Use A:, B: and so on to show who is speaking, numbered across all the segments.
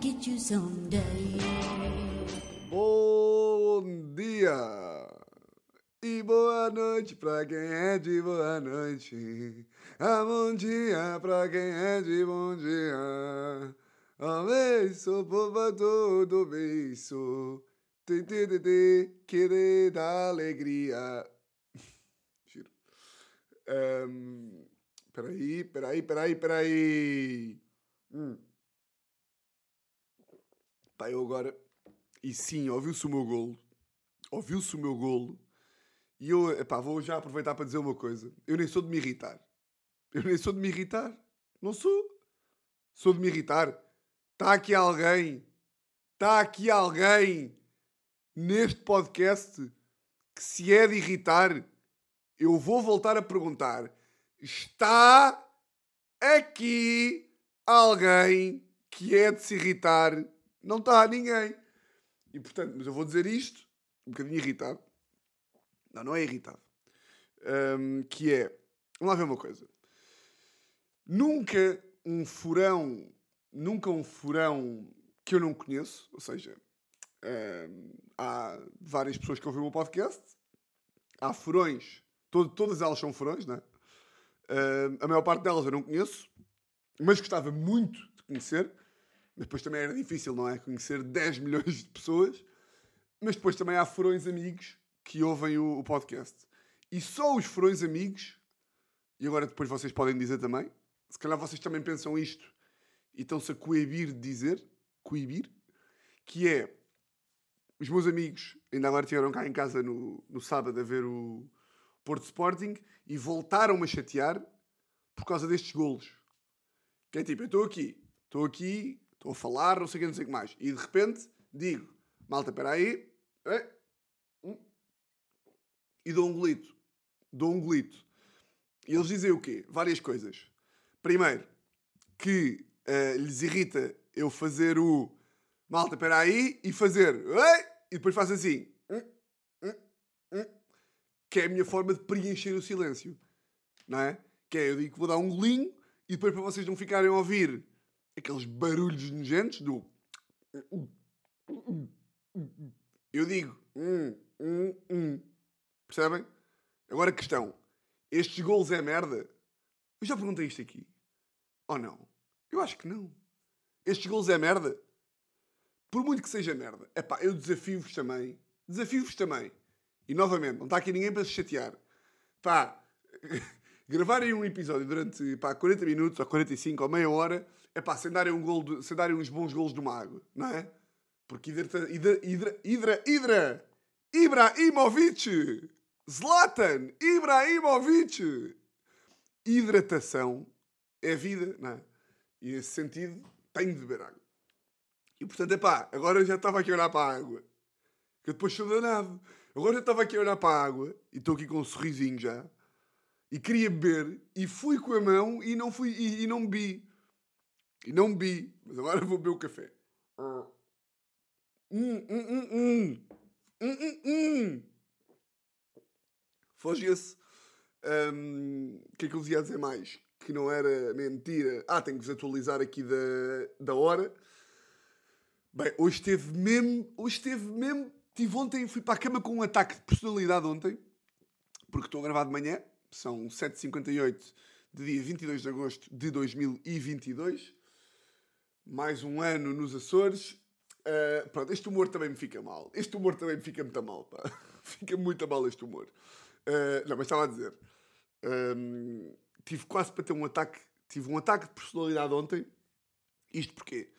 A: get you someday.
B: Bom dia e boa noite pra quem é de boa noite. Ah, bom dia pra quem é de bom dia. Um beijo, povo todo beijo. Te, te, te, te, que dá alegria. Giro. Um, peraí, peraí, peraí, peraí. Hum. Pá, eu agora. E sim, ouviu-se o meu golo. Ouviu-se o meu golo. E eu, epá, vou já aproveitar para dizer uma coisa. Eu nem sou de me irritar. Eu nem sou de me irritar. Não sou. Sou de me irritar. Está aqui alguém. Está aqui alguém neste podcast que se é de irritar. Eu vou voltar a perguntar. Está aqui alguém que é de se irritar? Não está ninguém. E portanto, mas eu vou dizer isto, um bocadinho irritado. Não, não é irritado. Um, que é, vamos lá ver uma coisa. Nunca um furão, nunca um furão que eu não conheço, ou seja, um, há várias pessoas que ouvem o meu podcast, há furões, todo, todas elas são furões, não é? Um, a maior parte delas eu não conheço, mas gostava muito de conhecer. Mas depois também era difícil, não é? Conhecer 10 milhões de pessoas. Mas depois também há furões amigos que ouvem o, o podcast. E só os furões amigos, e agora depois vocês podem dizer também, se calhar vocês também pensam isto e estão-se a coibir de dizer, coibir, que é os meus amigos ainda agora estiveram cá em casa no, no sábado a ver o Porto Sporting e voltaram-me a chatear por causa destes golos. Que é tipo, eu estou aqui, estou aqui, estou a falar, não sei o que, não sei o que mais. E de repente digo, malta, espera aí. É, hum, e dou um golito. Dou um golito. E eles dizem o quê? Várias coisas. Primeiro, que uh, lhes irrita eu fazer o malta, espera aí, e fazer e depois faz assim. Que é a minha forma de preencher o silêncio. Não é? Que é, eu digo que vou dar um golinho e depois para vocês não ficarem a ouvir aqueles barulhos nojentos do. Eu digo. Hum, hum, hum. Percebem? Agora a questão. Estes golos é merda? Eu já perguntei isto aqui. Ou não? Eu acho que não. Estes golos é merda? Por muito que seja merda. É pá, eu desafio-vos também. Desafio-vos também. E novamente, não está aqui ninguém para se chatear. Pá, gravarem um episódio durante pá, 40 minutos, ou 45, ou meia hora, é pá, sem darem, um gol de, sem darem uns bons golos uma água, não é? Porque Hidra, Hidra, Hidra, Hidra, Hidra, Ibrahimovic, Zlatan, Ibrahimovic, hidratação é vida, não é? E nesse sentido, tenho de beber água. E portanto, é pá, agora eu já estava aqui a olhar para a água. Que eu depois sou danado. Agora eu estava aqui a olhar para a água e estou aqui com um sorrisinho já. E queria beber e fui com a mão e não fui e, e não bebi. E não bebi. Mas agora vou beber o café. Hum, hum, hum, hum. Hum, hum, hum. Foge-se. Um, o que é que eu vos ia dizer mais? Que não era mentira. Ah, tenho que vos atualizar aqui da, da hora. Bem, hoje esteve mesmo. Hoje esteve mesmo. Tive ontem, fui para a cama com um ataque de personalidade ontem. Porque estou a gravar de manhã. São 7h58 de dia 22 de agosto de 2022. Mais um ano nos Açores. Uh, pronto, este humor também me fica mal. Este humor também me fica muito mal, pá. Fica muito mal este humor. Uh, não, mas estava a dizer. Um, tive quase para ter um ataque. Tive um ataque de personalidade ontem. Isto porquê?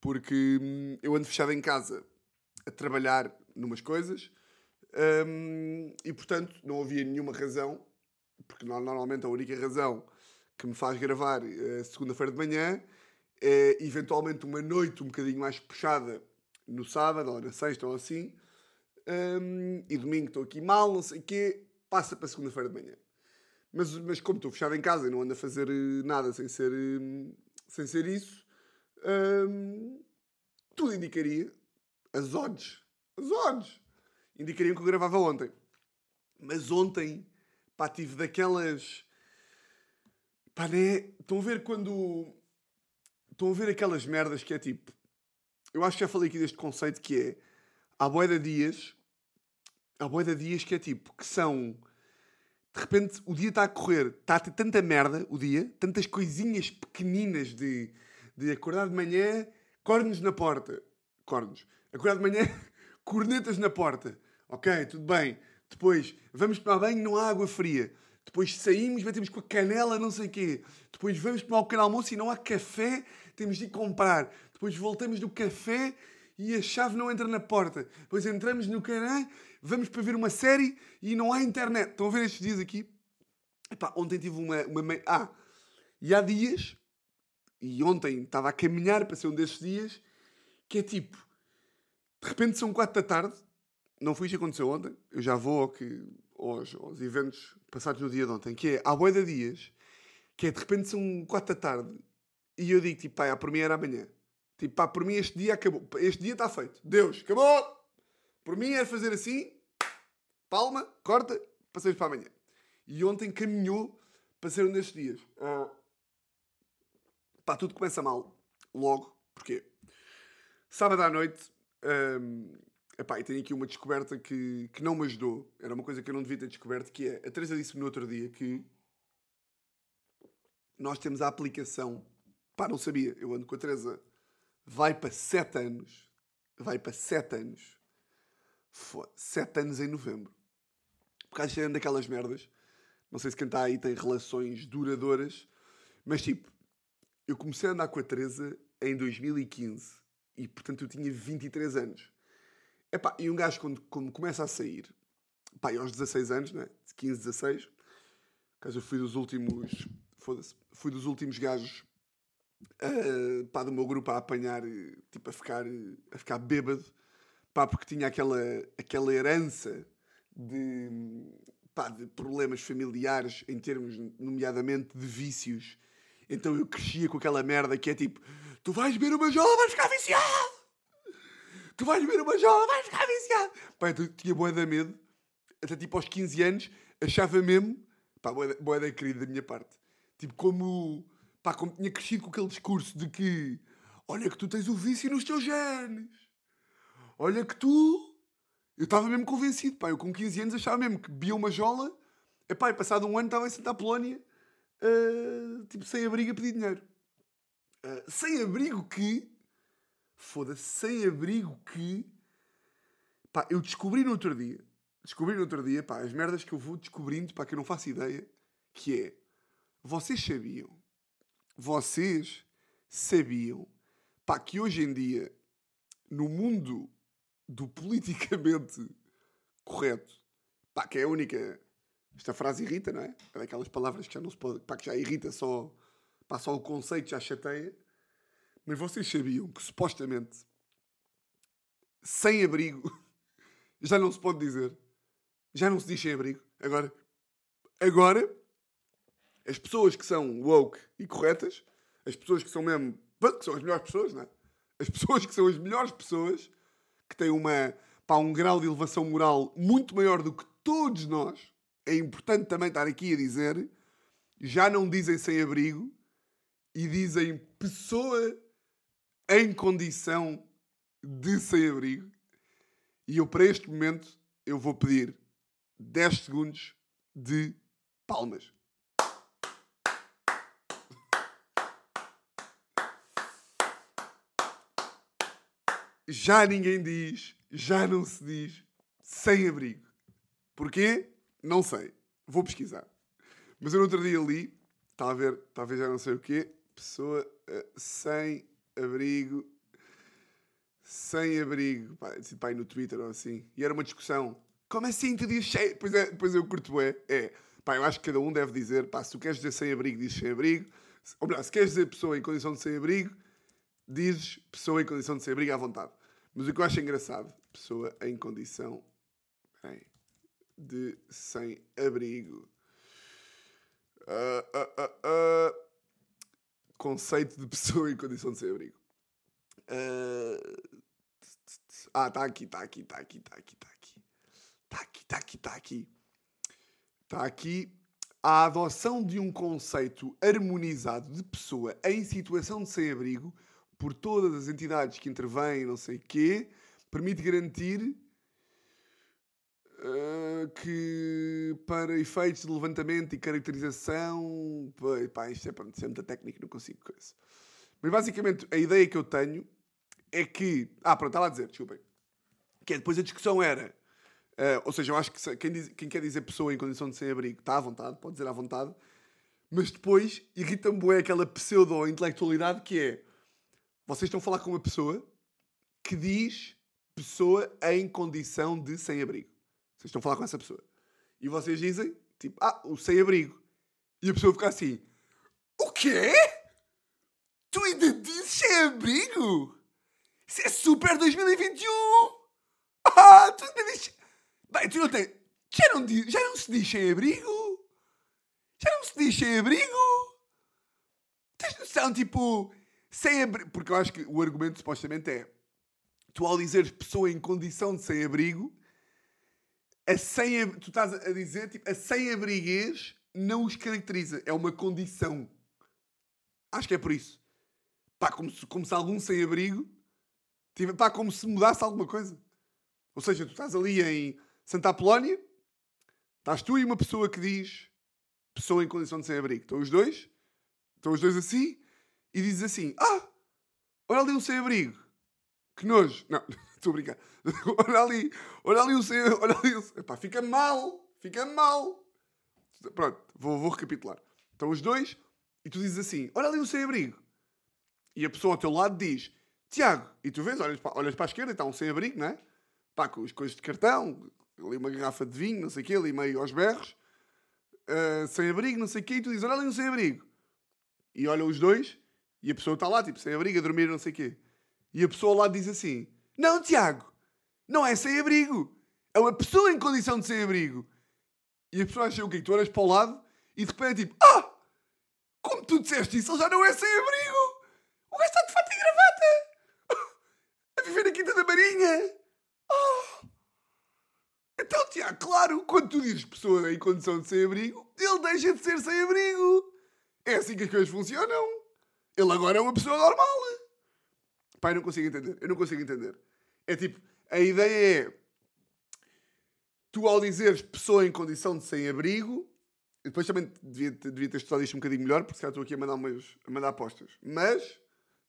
B: Porque hum, eu ando fechado em casa a trabalhar numas coisas um, e, portanto, não havia nenhuma razão, porque normalmente a única razão que me faz gravar uh, segunda-feira de manhã é eventualmente uma noite um bocadinho mais puxada no sábado ou na sexta ou assim, um, e domingo estou aqui mal, não sei o quê, passa para segunda-feira de manhã. Mas, mas como estou fechado em casa e não ando a fazer eh, nada sem ser, hum, sem ser isso, hum, tudo indicaria, as odds, as odds, indicariam que eu gravava ontem. Mas ontem, pá, tive daquelas... Pá, né? Estão a ver quando... Estão a ver aquelas merdas que é tipo... eu acho que já falei aqui deste conceito que é há boeda dias, há boeda dias que é tipo, que são de repente o dia está a correr, está a ter tanta merda o dia, tantas coisinhas pequeninas de, de acordar de manhã, cornos na porta, cornos, acordar de manhã, cornetas na porta, ok, tudo bem, depois vamos tomar banho, não há água fria, depois saímos, batemos com a canela, não sei o quê, depois vamos tomar o pequeno almoço e não há café, temos de ir comprar, depois voltamos do café e a chave não entra na porta, depois entramos no canal vamos para ver uma série e não há internet. Estão a ver estes dias aqui? Epá, ontem tive uma, uma. Ah, e há dias, e ontem estava a caminhar para ser um desses dias, que é tipo, de repente são quatro da tarde, não foi isto que aconteceu ontem, eu já vou ao que, aos, aos eventos passados no dia de ontem, que é, há boia de dias, que é de repente são quatro da tarde, e eu digo tipo, pá, por mim era amanhã. Tipo, pá, por mim este dia acabou, este dia está feito. Deus, acabou! Por mim era fazer assim, palma, corta, passamos para amanhã. E ontem caminhou para ser um destes dias. Uh, pá, tudo começa mal. Logo. Porquê? Sábado à noite, um, epá, e tenho aqui uma descoberta que, que não me ajudou. Era uma coisa que eu não devia ter descoberto, que é, a Teresa disse-me no outro dia que nós temos a aplicação, pá, não sabia, eu ando com a Teresa, vai para 7 anos, vai para 7 anos, sete anos em novembro. Por causa de daquelas merdas. Não sei se quem está aí tem relações duradouras. Mas tipo, eu comecei a andar com a Teresa em 2015. E portanto eu tinha 23 anos. Epá, e um gajo quando, quando começa a sair, pá, aos 16 anos, né? 15, 16, caso eu fui dos últimos, foda-se, fui dos últimos gajos uh, pá, do meu grupo a apanhar, tipo, a ficar, a ficar bêbado pá, porque tinha aquela, aquela herança de, pá, de problemas familiares, em termos, nomeadamente, de vícios. Então eu crescia com aquela merda que é tipo: tu vais beber uma jola, vais ficar viciado! Tu vais beber uma jola, vais ficar viciado! Pá, eu tinha boa da medo, até tipo aos 15 anos, achava mesmo, pá, boa da querida da minha parte, tipo, como, pá, como tinha crescido com aquele discurso de que, olha que tu tens o vício nos teus genes olha que tu. Eu estava mesmo convencido, pá. Eu com 15 anos achava mesmo que bebia uma jola. Epá, e passado um ano estava em Santa Apolónia, uh, tipo, sem abrigo a pedir dinheiro. Uh, sem abrigo que. Foda-se, sem abrigo que. Pá, eu descobri no outro dia. Descobri no outro dia, pá, as merdas que eu vou descobrindo, pá, que eu não faço ideia. Que é. Vocês sabiam. Vocês sabiam. Pá, que hoje em dia, no mundo do politicamente correto, pá, que é a única. Esta frase irrita, não é? É daquelas palavras que já não se pode. pá, que já irrita só. pá, só o conceito já chateia. Mas vocês sabiam que supostamente sem abrigo já não se pode dizer. Já não se diz sem abrigo. Agora, agora, as pessoas que são woke e corretas, as pessoas que são mesmo. que são as melhores pessoas, não é? As pessoas que são as melhores pessoas que têm uma, pá, um grau de elevação moral muito maior do que todos nós, é importante também estar aqui a dizer, já não dizem sem abrigo e dizem pessoa em condição de sem abrigo. E eu, para este momento, eu vou pedir 10 segundos de palmas. Já ninguém diz, já não se diz sem abrigo. Porquê? Não sei. Vou pesquisar. Mas eu no outro dia li, está a ver, talvez já não sei o quê, pessoa uh, sem abrigo, sem abrigo, pá, pá, no Twitter ou assim. E era uma discussão. Como assim tu dizes cheio? Pois, é, pois eu curto é, é. Pá, eu acho que cada um deve dizer, pá, se tu queres dizer sem abrigo, dizes sem abrigo. Ou melhor, se queres dizer pessoa em condição de sem abrigo, dizes pessoa em condição de sem abrigo à vontade. Mas o que eu acho engraçado, pessoa em condição bem, de sem abrigo. Uh, uh, uh, conceito de pessoa em condição de sem abrigo. ah, está aqui, está aqui, está aqui, está aqui, está aqui. Está aqui, está aqui, está aqui. Está aqui. A adoção de um conceito harmonizado de pessoa em situação de sem-abrigo por todas as entidades que intervêm, não sei quê, permite garantir uh, que para efeitos de levantamento e caracterização. Pá, isto é, pronto, é muita técnica, não consigo coisa. Mas basicamente a ideia que eu tenho é que. Ah, pronto, estava a dizer, desculpem. Que é, depois a discussão era. Uh, ou seja, eu acho que quem, diz, quem, quer dizer pessoa em condição de sem-abrigo está à vontade, pode dizer à vontade, mas depois irrita-me bem aquela pseudo-intelectualidade que é vocês estão a falar com uma pessoa que diz pessoa em condição de sem-abrigo. Vocês estão a falar com essa pessoa. E vocês dizem, tipo, ah, o sem-abrigo. E a pessoa fica assim, o quê? Tu ainda dizes sem-abrigo? Isso é super 2021! Ah, tu ainda dizes... Bem, tu não tens... Já não, diz... Já não se diz sem-abrigo? Já não se diz sem-abrigo? Tens noção, tipo... Sem-abrigo... Porque eu acho que o argumento, supostamente, é... Tu, ao dizeres pessoa em condição de sem-abrigo a sem, tu estás a dizer, tipo, a sem-abriguez não os caracteriza. É uma condição. Acho que é por isso. Pá, como se, como se algum sem-abrigo... Pá, como se mudasse alguma coisa. Ou seja, tu estás ali em Santa Apolónia, estás tu e uma pessoa que diz pessoa em condição de sem-abrigo. Estão os dois, estão os dois assim, e dizes assim, ah, olha ali um sem-abrigo. Que nojo. Não, estou a brincar. olha ali, olha ali o seu, olha ali fica mal, fica mal. Pronto, vou, vou recapitular. Estão os dois e tu dizes assim, olha ali o sem-abrigo. E a pessoa ao teu lado diz, Tiago, e tu vês, olhas para, olhas para a esquerda e está um sem-abrigo, não é? Pá, com as coisas de cartão, ali uma garrafa de vinho, não sei o quê, ali meio aos berros, uh, sem-abrigo, não sei o quê, e tu dizes, olha ali um sem-abrigo. E olham os dois, e a pessoa está lá, tipo, sem-abrigo, a dormir, não sei o quê. E a pessoa lado diz assim, não, Tiago, não é sem-abrigo. É uma pessoa em condição de sem-abrigo. E a pessoa acha o quê? Tu olhas para o lado e de repente é tipo, ah! Como tu disseste isso, ele já não é sem-abrigo! O gajo está de fato e gravata! A viver na Quinta da Marinha! Oh. Então, Tiago, claro, quando tu dizes pessoa em condição de sem-abrigo, ele deixa de ser sem-abrigo! É assim que as coisas funcionam! Ele agora é uma pessoa normal! Pai, não consigo entender. Eu não consigo entender. É tipo, a ideia é tu ao dizeres pessoa em condição de sem-abrigo, depois também devia, devia ter estudado isto um bocadinho melhor, porque se calhar estou aqui a mandar, umas, a mandar apostas. Mas,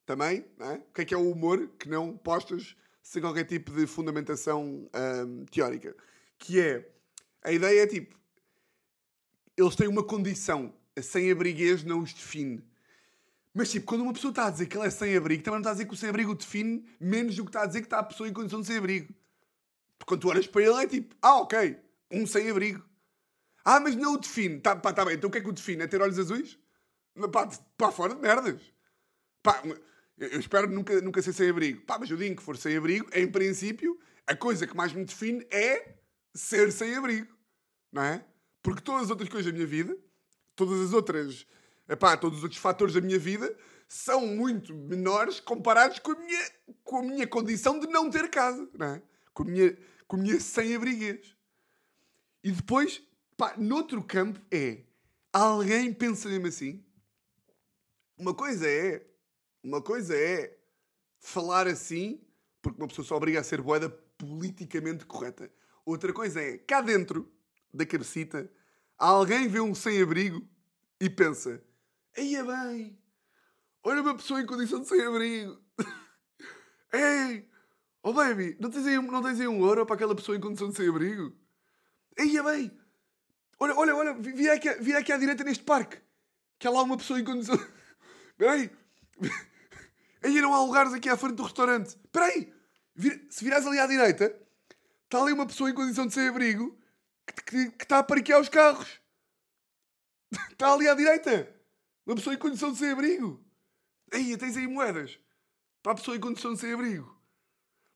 B: também, é? o que é que é o humor que não postas sem qualquer tipo de fundamentação hum, teórica? Que é, a ideia é tipo, eles têm uma condição, a sem-abriguez não os define. Mas, tipo, quando uma pessoa está a dizer que ela é sem-abrigo, também não está a dizer que o sem-abrigo define menos do que está a dizer que está a pessoa em condição de sem-abrigo. Porque quando tu olhas para ele, é tipo, ah, ok, um sem-abrigo. Ah, mas não o define. Tá, pá, tá bem, então o que é que o define? É ter olhos azuis? Pá, pá fora de merdas. Pá, eu espero nunca, nunca ser sem-abrigo. Pá, mas o dia que for sem-abrigo, em princípio, a coisa que mais me define é ser sem-abrigo. Não é? Porque todas as outras coisas da minha vida, todas as outras epá, todos os outros fatores da minha vida são muito menores comparados com a minha, com a minha condição de não ter casa, não é? com, a minha, com a minha sem-abriguez. E depois, pá, noutro campo é alguém pensa mesmo assim. Uma coisa é, uma coisa é falar assim, porque uma pessoa só obriga a ser boeda politicamente correta. Outra coisa é, cá dentro da cabecita, alguém vê um sem-abrigo e pensa: É bem. Olha uma pessoa em condição de sem-abrigo. Ei! Oh baby, não tens, aí, não tens aí um euro para aquela pessoa em condição de sem-abrigo? Aí é bem. Olha, olha, olha, vira aqui, vira aqui à direita neste parque. Que há lá uma pessoa em condição... Espera aí. Aí não há lugares aqui à frente do restaurante. Espera aí. Se virares ali à direita, está ali uma pessoa em condição de sem-abrigo que, que, que está a parquear os carros. Está ali à direita. Uma pessoa em condição de sem abrigo. Aí, tens aí moedas. Para a pessoa em condição de sem abrigo.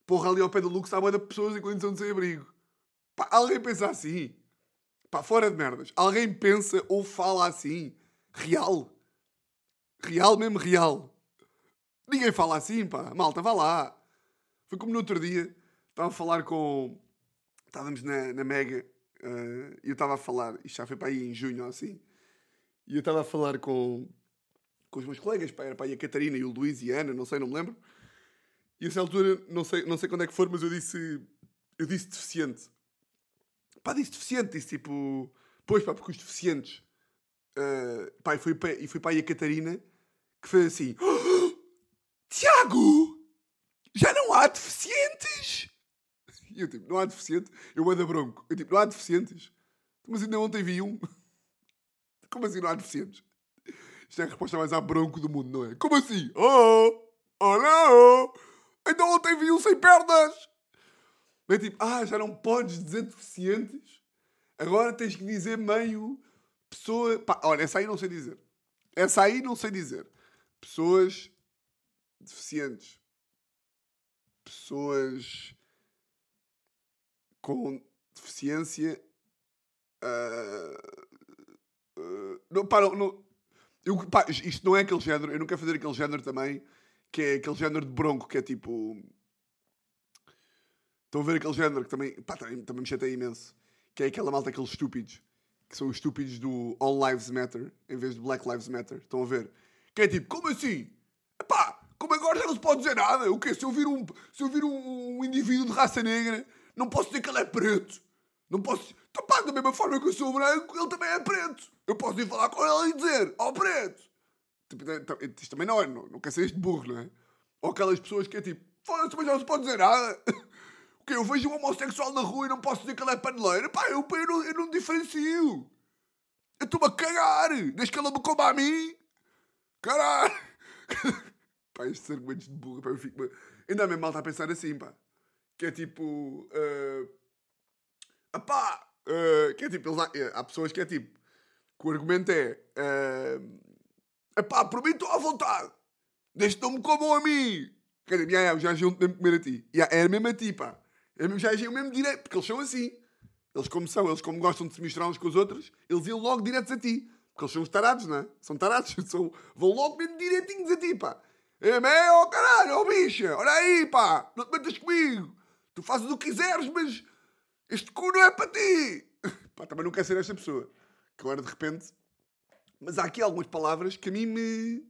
B: Porra, ali ao pé do Lux há moeda de pessoas em condição de sem abrigo. Pá, alguém pensa assim. Pá, fora de merdas. Alguém pensa ou fala assim. Real. Real mesmo, real. Ninguém fala assim, pá. Malta, vá lá. Foi como no outro dia. Estava a falar com... Estávamos na, na Mega. Uh, e eu estava a falar. Isto já foi para aí em junho ou assim. E eu estava a falar com, com os meus colegas, pá, era pá, a Catarina e o Luís e a Ana, não sei, não me lembro. E a essa altura, não sei, não sei quando é que for, mas eu disse, eu disse deficiente. Pá, disse deficiente, disse tipo, pois pá, porque os deficientes. Uh, pá, e foi, e foi pá, a Catarina que fez assim: "Oh, Tiago, já não há deficientes? E eu tipo, não há deficiente? Eu ando a bronco. Eu tipo, não há deficientes? Mas ainda ontem vi um. Como assim não há deficientes? Isto é a resposta mais à bronco do mundo, não é? Como assim? Oh! Oh não! Então ontem vi um sem pernas! Mas tipo, ah, já não podes dizer deficientes? Agora tens que dizer meio pessoa. Pá, olha, essa aí não sei dizer. Essa aí não sei dizer. Pessoas deficientes. Pessoas com deficiência. ah, não, pá, não, eu, pá, isto não é aquele género. Eu não quero fazer aquele género também. Que é aquele género de bronco que é tipo. Estão a ver aquele género que também, pá, também, também me chateia imenso. Que é aquela malta, aqueles estúpidos. Que são os estúpidos do All Lives Matter em vez de Black Lives Matter. Estão a ver? Que é tipo, como assim? Epá, como agora já não se pode dizer nada? O quê? Se eu vir um, se eu vir um, um indivíduo de raça negra, não posso dizer que ele é preto. Não posso. Então, pá, da mesma forma que eu sou branco, ele também é preto. Eu posso ir falar com ele e dizer, ó preto. Tipo, é, tá- isto também não é, não, não quer ser este burro, não é? Ou aquelas pessoas que é tipo, foda-se, mas não se pode dizer nada. O quê? Eu vejo um homossexual na rua e não posso dizer que ele é paneleiro? Pá, eu, eu, não, eu não diferencio. Eu estou-me a cagar. Desde que ela me coma a mim. Caralho. pá, estes argumentos de burro, pá, eu fico... Ainda mesmo malta a pensar assim, pá. Que é tipo... Uh... Apá! Uh, que é tipo... Eles, há, há pessoas que é tipo... Que o argumento é... Uh... Epá, por mim estou à vontade. Desde não me comam a mim. Quer dizer, já, já, já agiam mesmo comer a ti. Já, era mesmo a ti, pá. É mesmo- Já agiam mesmo direto, porque eles são assim. Eles como são, eles como gostam de se misturar uns com os outros, eles iam logo diretos a ti. Porque eles são os tarados, não é? São tarados, são, vão logo mesmo direitinhos a ti, pá. É, mas, oh caralho, oh bicha, olha aí, pá, não te metas comigo. Tu fazes o que quiseres, mas este cu não é para ti. Pá, também não quero ser esta pessoa. Que agora de repente. Mas há aqui algumas palavras que a mim me.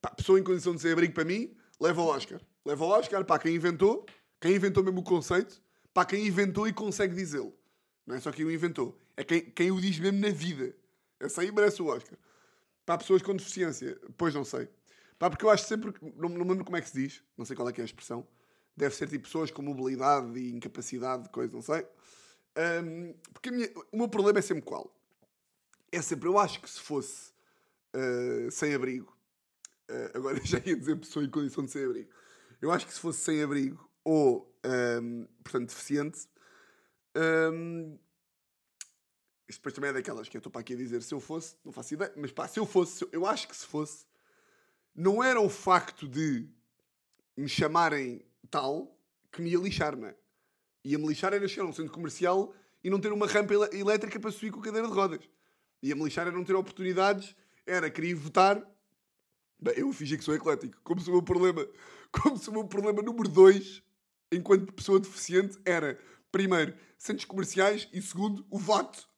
B: Pá, pessoa em condição de ser abrigo para mim, leva ao Oscar. Leva ao Oscar, pá, quem inventou, quem inventou mesmo o conceito, pá, quem inventou e consegue dizê-lo. Não é só quem o inventou, é quem, quem o diz mesmo na vida. Essa aí merece o Oscar. Para pessoas com deficiência, pois não sei. Pá, porque eu acho sempre, não, não me lembro como é que se diz, não sei qual é que é a expressão. Deve ser tipo pessoas com mobilidade e incapacidade, coisa, não sei. Ahm, porque minha- o meu problema é sempre qual? É sempre, eu acho que se fosse ah, sem abrigo, ah, agora já ia dizer pessoa em condição de sem abrigo, eu acho que se fosse sem abrigo ou, ahm, portanto, deficiente, ahm, isto depois também é daquelas que eu estou para aqui a dizer se eu fosse, não faço ideia, mas pá, se eu fosse, se eu- eu acho que se fosse, não era o facto de me chamarem tal que me ia lixar, não é? Ia-me lixar era chegar a um centro comercial e não ter uma rampa elétrica para subir com cadeira de rodas. Ia-me lixar era não ter oportunidades, era querer votar. Bem, eu fingi que sou eclético. Como se o meu problema, como se o meu problema número dois, enquanto pessoa deficiente, era, primeiro, centros comerciais e, segundo, o voto.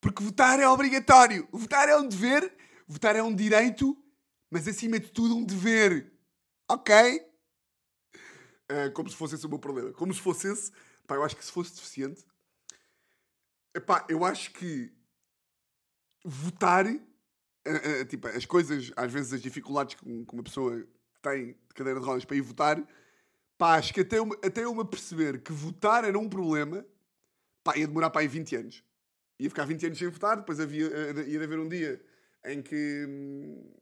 B: Porque votar é obrigatório. Votar é um dever, votar é um direito, mas acima de tudo um dever. Ok? Eh, como se fosse esse o meu problema. Como se fosse esse. Pá, eu acho que se fosse deficiente. Epá, eu acho que votar. eh, eh, tipo, as coisas, às vezes as dificuldades que que uma pessoa tem de cadeira de rodas para ir votar. Pá, acho que até eu, até eu me aperceber que votar era um problema. Pá, ia demorar para aí 20 anos. Ia ficar 20 anos sem votar, depois havia, ia haver um dia em que, hum,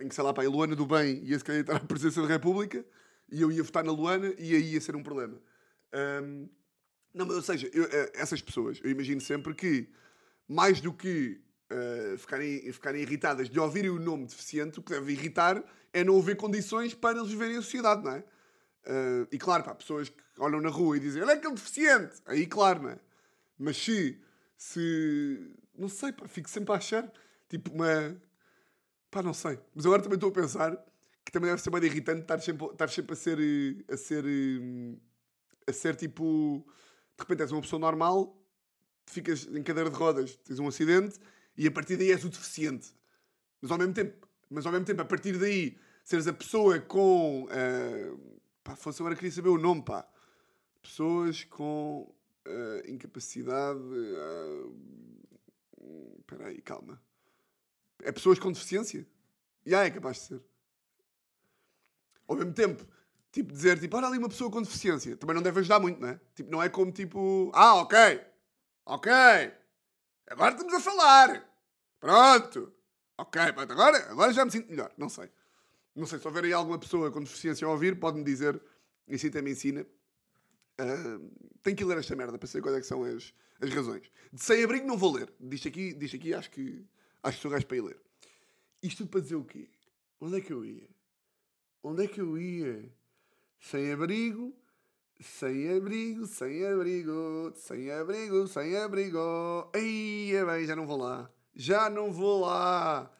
B: em que sei lá, pá, a Luana do Bem ia se candidatar à presidência da República e eu ia votar na Luana e aí ia ser um problema. Hum, não, mas ou seja, eu, eh, essas pessoas, eu imagino sempre que, mais do que eh, ficarem, ficarem irritadas de ouvirem o nome deficiente, o que deve irritar é não haver condições para eles viverem em sociedade, não é? Eh, e claro, pá, pessoas que olham na rua e dizem, olha aquele deficiente, aí claro, não é? Mas se, se, não sei, pá, fico sempre a achar, tipo uma, pá, não sei. Mas agora também estou a pensar que também deve ser meio irritante estar sempre, estar sempre a ser, eh, a ser, eh, a ser tipo, de repente és uma pessoa normal, ficas em cadeira de rodas, tens um acidente e a partir daí és o deficiente. Mas ao mesmo tempo, Mas ao mesmo tempo, a partir daí, seres a pessoa com. Uh, pá, fosse agora queria saber o nome, pá. Pessoas com uh, incapacidade. Espera uh, aí, calma. É pessoas com deficiência? Já yeah, é capaz de ser. Ao mesmo tempo, tipo, dizer, tipo, olha ali uma pessoa com deficiência. Também não deve ajudar muito, não é? Tipo, não é como, tipo, ah, ok, ok, agora estamos a falar. Pronto. Ok, agora, agora já me sinto melhor. Não sei. Não sei, se houver aí alguma pessoa com deficiência a ouvir, pode-me dizer, e assim também ensina. Uh, tenho que ler esta merda para saber quais é que são as, as razões. De sem abrigo não vou ler. Disto aqui, disto aqui acho que acho que sou gajo para ir ler. Isto para dizer o quê? Onde é que eu ia? Onde é que eu ia? Sem abrigo, sem abrigo, sem abrigo, sem abrigo, sem abrigo. Ei, é bem, já não vou lá. Já não vou lá.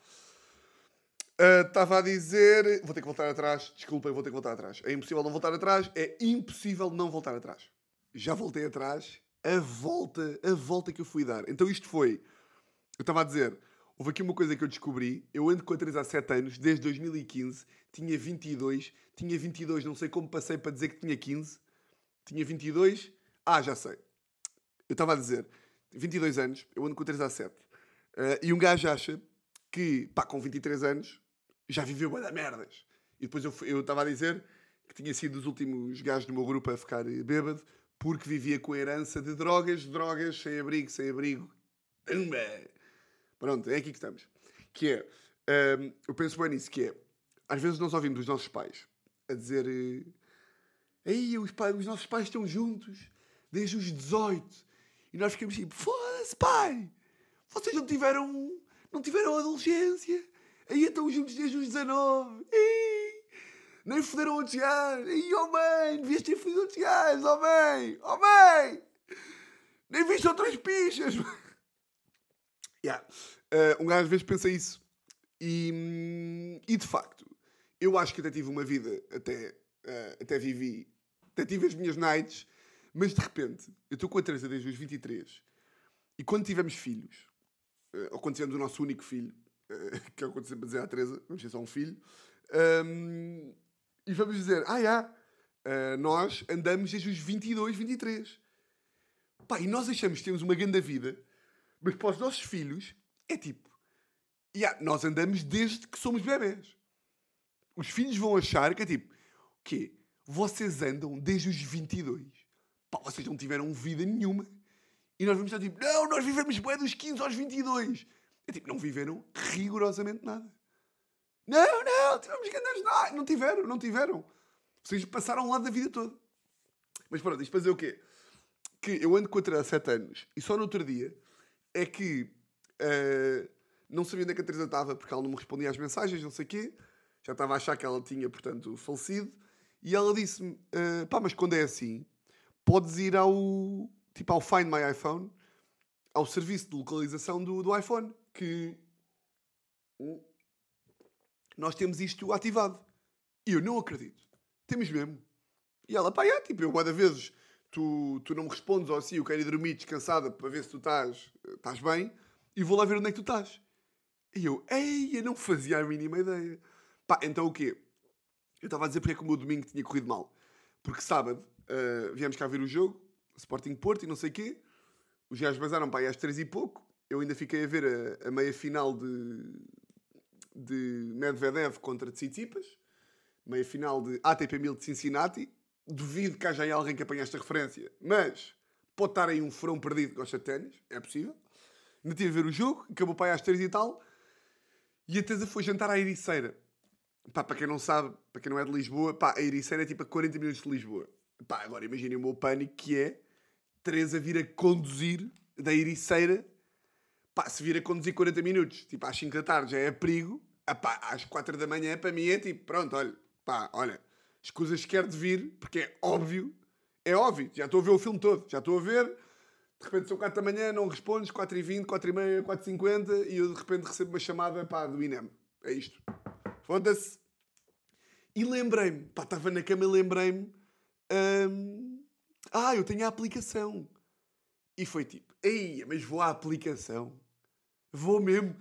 B: Estava uh, a dizer. Vou ter que voltar atrás. Desculpem, vou ter que voltar atrás. É impossível não voltar atrás. É impossível não voltar atrás. Já voltei atrás. A volta, a volta que eu fui dar. Então isto foi. Eu estava a dizer. Houve aqui uma coisa que eu descobri. Eu ando com a 3 há 7 anos, desde 2015. Tinha 22. Tinha 22, não sei como passei para dizer que tinha 15. Tinha 22. Ah, já sei. Eu estava a dizer. 22 anos, eu ando com a 3 há 7. Uh, e um gajo acha que, pá, com 23 anos, já viveu bué da merdas. E depois eu estava a dizer que tinha sido dos últimos gajos do meu grupo a ficar bêbado porque vivia com a herança de drogas, drogas, sem abrigo, sem abrigo. Pronto, é aqui que estamos. Que é, um, ehm, eu penso bem nisso, que é, às vezes nós ouvimos os nossos pais a dizer Ei, os, pais, os nossos pais estão juntos desde os 18. E nós ficamos tipo, foda-se, pai! Vocês não tiveram, não tiveram adolescência. Aí estão juntos desde os 19. Ih, nem foderam outros gajos. Ih, oh mãe, devias ter fodido outros gajos, oh mãe, oh mãe. Nem viste outras pichas. Yeah. Uh, um gajo às vezes pensa isso. E, e de facto, eu acho que até tive uma vida, até, uh, até vivi, até tive as minhas nights, mas de repente, eu estou com a Teresa desde os 23, e quando tivemos filhos, uh, ou quando tivemos o nosso único filho, uh, que é o que eu dizer à Teresa, vamos ter só um filho, um, e vamos dizer, ah, já, uh, nós andamos desde os 22, 23. Pá, e nós achamos que temos uma grande vida, mas para os nossos filhos é tipo, yeah, nós andamos desde que somos bebés. Os filhos vão achar que é tipo, o quê? Vocês andam desde os 22. Pá, vocês não tiveram vida nenhuma. E nós vamos estar tipo, não, nós vivemos bem dos 15 aos 22. É tipo, não viveram rigorosamente nada. Não, não, tivemos grandes nada. Não tiveram, não tiveram. Vocês passaram lá da vida toda. Mas pronto, isto para dizer o quê? Que eu ando com a Teresa há 7 anos e só no outro dia é que uh, não sabia onde é que a Teresa estava porque ela não me respondia às mensagens, não sei o quê. Já estava a achar que ela tinha, portanto, falecido. E ela disse-me: uh, pá, mas quando é assim, podes ir ao tipo ao Find My iPhone, ao serviço de localização do, do iPhone, que nós temos isto ativado. E eu não acredito. Temos mesmo. E ela, pá, é, tipo, eu, cada vezes tu, tu não me respondes ou assim, eu quero ir dormir descansada para ver se tu estás, estás bem, e vou lá ver onde é que tu estás. E eu, ei, eu não fazia a mínima ideia. Pá, então o quê? Eu estava a dizer porque é que o meu domingo tinha corrido mal. Porque sábado uh, viemos cá ver o jogo, Sporting Porto e não sei o quê. Os gajos basaram para aí às três e pouco. Eu ainda fiquei a ver a, a meia final de, de Medvedev contra Tsitsipas. Meia final de ATP 1000 de Cincinnati. Duvido que haja aí alguém que apanhe esta referência. Mas pode estar aí um furão perdido que gosta de ténis. É possível. Ainda tive a ver o jogo. Acabou para aí às três e tal. E a Tesa foi jantar à Ericeira. Pá, para quem não sabe, para quem não é de Lisboa, pá, a Ericeira é tipo a 40 minutos de Lisboa. Pá, agora imaginem o meu pânico que é Teresa vir a conduzir da Ericeira. Pá, se vir a conduzir 40 minutos, tipo às 5 da tarde já é perigo. Pá, às 4 da manhã para mim é tipo, pronto, olha, pá, olha, escusas quer de vir, porque é óbvio, é óbvio, já estou a ver o filme todo, já estou a ver, de repente são 4 da manhã, não respondes, 4 e 20, 4 e meia, 4 e 50 e eu de repente recebo uma chamada, pá, do INEM. É isto. Foda-se. E lembrei-me, pá, estava na cama e lembrei-me Hum, ah, eu tenho a aplicação. E foi tipo, ei, mas vou à aplicação. Vou mesmo.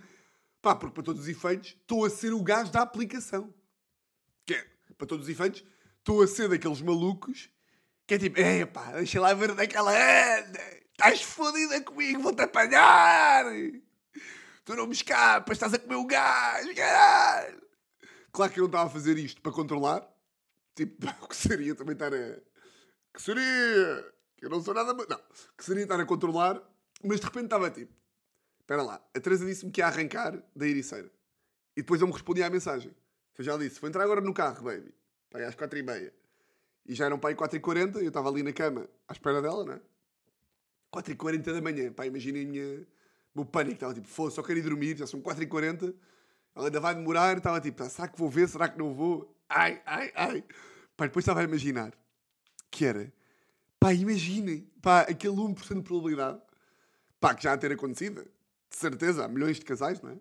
B: Pá, porque para todos os efeitos, estou a ser o gajo da aplicação. Para todos os efeitos, estou a ser daqueles malucos que é tipo, é pá, deixa lá ver onde é anda. Estás fodida comigo, vou-te apanhar. Tu não me escapas, estás a comer o gajo, caralho. Claro que eu não estava a fazer isto para controlar. Tipo, o que seria também estar a... Que seria... Que eu não sou nada... Não. Que seria estar a controlar. Mas de repente estava tipo... Espera lá. A Teresa disse-me que ia arrancar da Ericeira. E depois eu me respondi à mensagem. Eu já disse, vou entrar agora no carro, baby. Pai, às quatro e meia. E já eram pai 4 e 40 eu estava ali na cama, à espera dela, não é? 4 e 40 da manhã, pá, imaginem minha... o meu pânico. Estava tipo, foda só quero ir dormir, já são 4 e 40 ela ainda vai demorar. Estava tipo, será que vou ver, será que não vou? Ai, ai, ai. Pá, depois estava a imaginar que era, pá, imaginem, pá, aquele 1% de probabilidade, pá, que já a ter acontecido, de certeza, há milhões de casais, não é?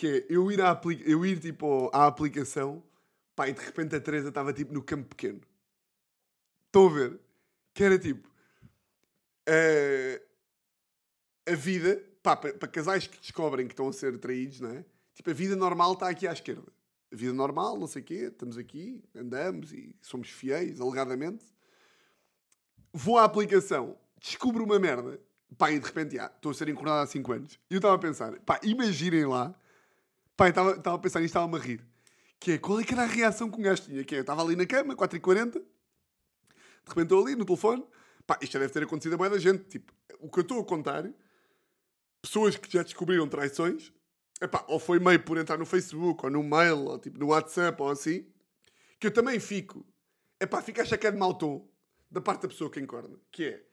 B: Que é eu ir, à aplica eu ir tipo à aplicação, pá, e de repente a Teresa estava tipo no campo pequeno. Estão a ver? Que era tipo. Uh, a vida, pá, para, para casais que descobrem que estão a ser traídos, não é? Tipo, a vida normal está aqui à esquerda. A vida normal, não sei o quê, estamos aqui, andamos e somos fiéis, alegadamente. Vou à aplicação, descubro uma merda, pá, e de repente, já, estou a ser encornado há 5 anos. E eu estava a pensar, pá, imaginem lá, pá, estava, a pensar nisto, estava-me a rir. Que é, qual é que era a reação que um gajo tinha? Que é, eu estava ali na cama, 4h40, de repente estou ali no telefone, pá, isto já deve ter acontecido a mais da gente. Tipo, o que eu estou a contar, pessoas que já descobriram traições, epá, ou foi meio por entrar no Facebook, ou no mail, ou tipo no WhatsApp, ou assim, que eu também fico, epá, fico a achar que é de mau tom da parte da pessoa que encorna, que é,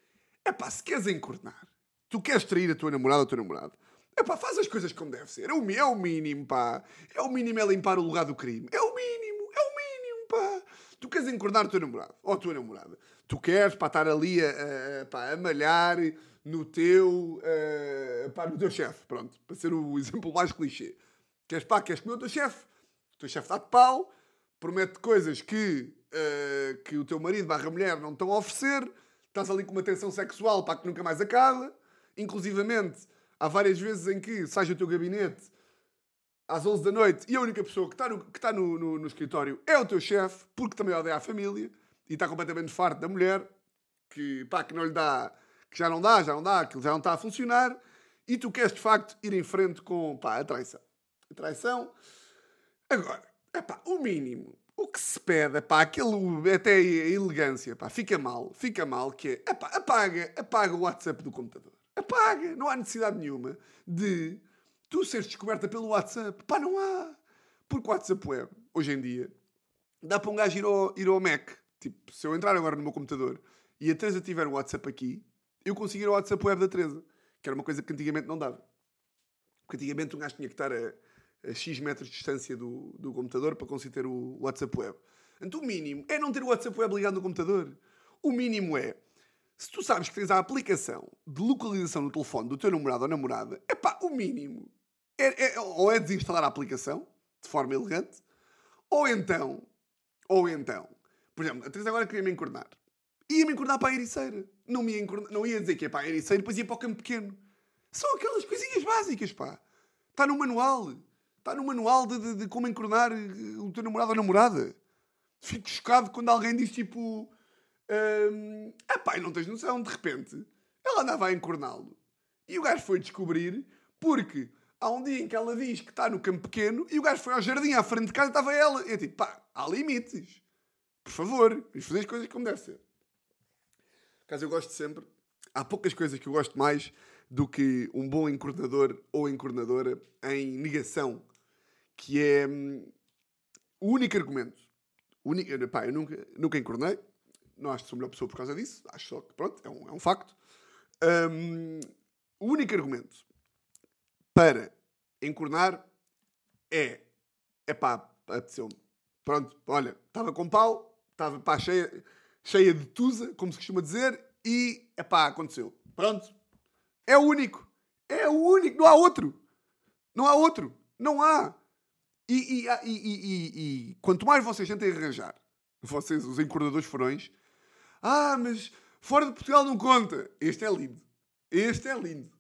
B: epá, se queres encornar, tu queres trair a tua namorada ou o teu namorado, epá, faz as coisas como deve ser, é o, é o mínimo, pá, é o mínimo é limpar o lugar do crime, é o mínimo, é o mínimo, pá. Tu queres encornar o teu namorado ou a tua namorada, tu queres, para estar ali a, a, pá, a malhar no teu, uh, pá, no teu chefe, pronto, para ser o exemplo mais clichê. Queres, pá, queres comer o teu chefe? O teu chefe dá-te pau, promete coisas que, uh, que o teu marido barra mulher não estão a oferecer, estás ali com uma tensão sexual, pá, que nunca mais acaba, inclusivamente, há várias vezes em que sais do teu gabinete às 11 da noite e a única pessoa que está no, que está no, no, no escritório é o teu chefe, porque também odeia a família e está completamente farto da mulher, que, pá, que não lhe dá que já não dá, já não dá, aquilo já não está a funcionar, e tu queres de facto ir em frente com pá, a traição. A traição. Agora, epá, o mínimo, o que se pede, pá, aquele, até a elegância, pá, fica mal, fica mal, que é, epá, apaga, apaga o WhatsApp do computador. Apaga, não há necessidade nenhuma de tu seres descoberta pelo WhatsApp. Pá, não há. Porque o WhatsApp Web, hoje em dia, dá para um gajo ir ao, ir ao Mac. Tipo, se eu entrar agora no meu computador e a Teresa tiver o WhatsApp aqui, eu consegui ir ao WhatsApp web da Teresa, que era uma coisa que antigamente não dava. Porque antigamente um gajo tinha que estar a, a X metros de distância do, do computador para conseguir ter o WhatsApp web. Então o mínimo é não ter o WhatsApp web ligado no computador. O mínimo é, se tu sabes que tens a aplicação de localização no telefone do teu namorado ou namorada, é pá, o mínimo é, é, ou é desinstalar a aplicação, de forma elegante, ou então, ou então, por exemplo, a Teresa agora queria me encornar. Ia-me encordar para a Ericeira. Não, me ia encordar, não ia dizer que é para a Ericeira, depois ia para o campo pequeno. São aquelas coisinhas básicas, pá. Está no manual. Está no manual de, de, de como encornar eh, o teu namorado ou namorada. Fico chocado quando alguém diz tipo... Ah pá, não tens noção, de repente. Ela andava a encorná-lo. E o gajo foi descobrir porque há um dia em que ela diz que está no campo pequeno e o gajo foi ao jardim à frente de casa e estava ela. E eu tipo, pá, há limites. Por favor, vamos fazer as coisas como deve ser. Caso eu gosto sempre. Há poucas coisas que eu gosto mais do que um bom encornador ou encornadora em negação, que é hum, o único argumento. O único, pá, eu nunca, nunca encornei, não acho que sou a melhor pessoa por causa disso, acho só que, pronto, é um, é um facto. Um, o único argumento para encornar é, é pá, apeteceu-me. Pronto, olha, estava com pau, estava pá, cheia, cheia de tusa, como se costuma dizer, e, epá, aconteceu. Pronto. É o único. É o único. Não há outro. Não há outro. Não há. E, e, e, e quanto mais vocês tentem arranjar, vocês, os encordadores furões, ah, mas fora de Portugal não conta. Este é lindo. Este é lindo.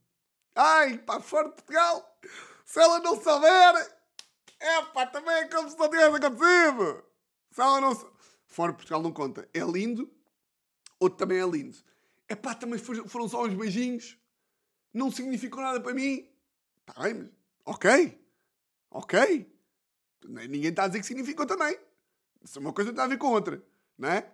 B: Ai, pá, fora de Portugal. Se ela não souber, é pá, também é como se não tivesse acontecido. Se ela não souber. Fora Portugal não conta. É lindo, outro também é lindo. É pá, também foram só uns beijinhos. Não significou nada para mim. Está bem, mas. Ok. Ok. Ninguém está a dizer que significou também. Isso é uma coisa que tem a ver com outra. Não é?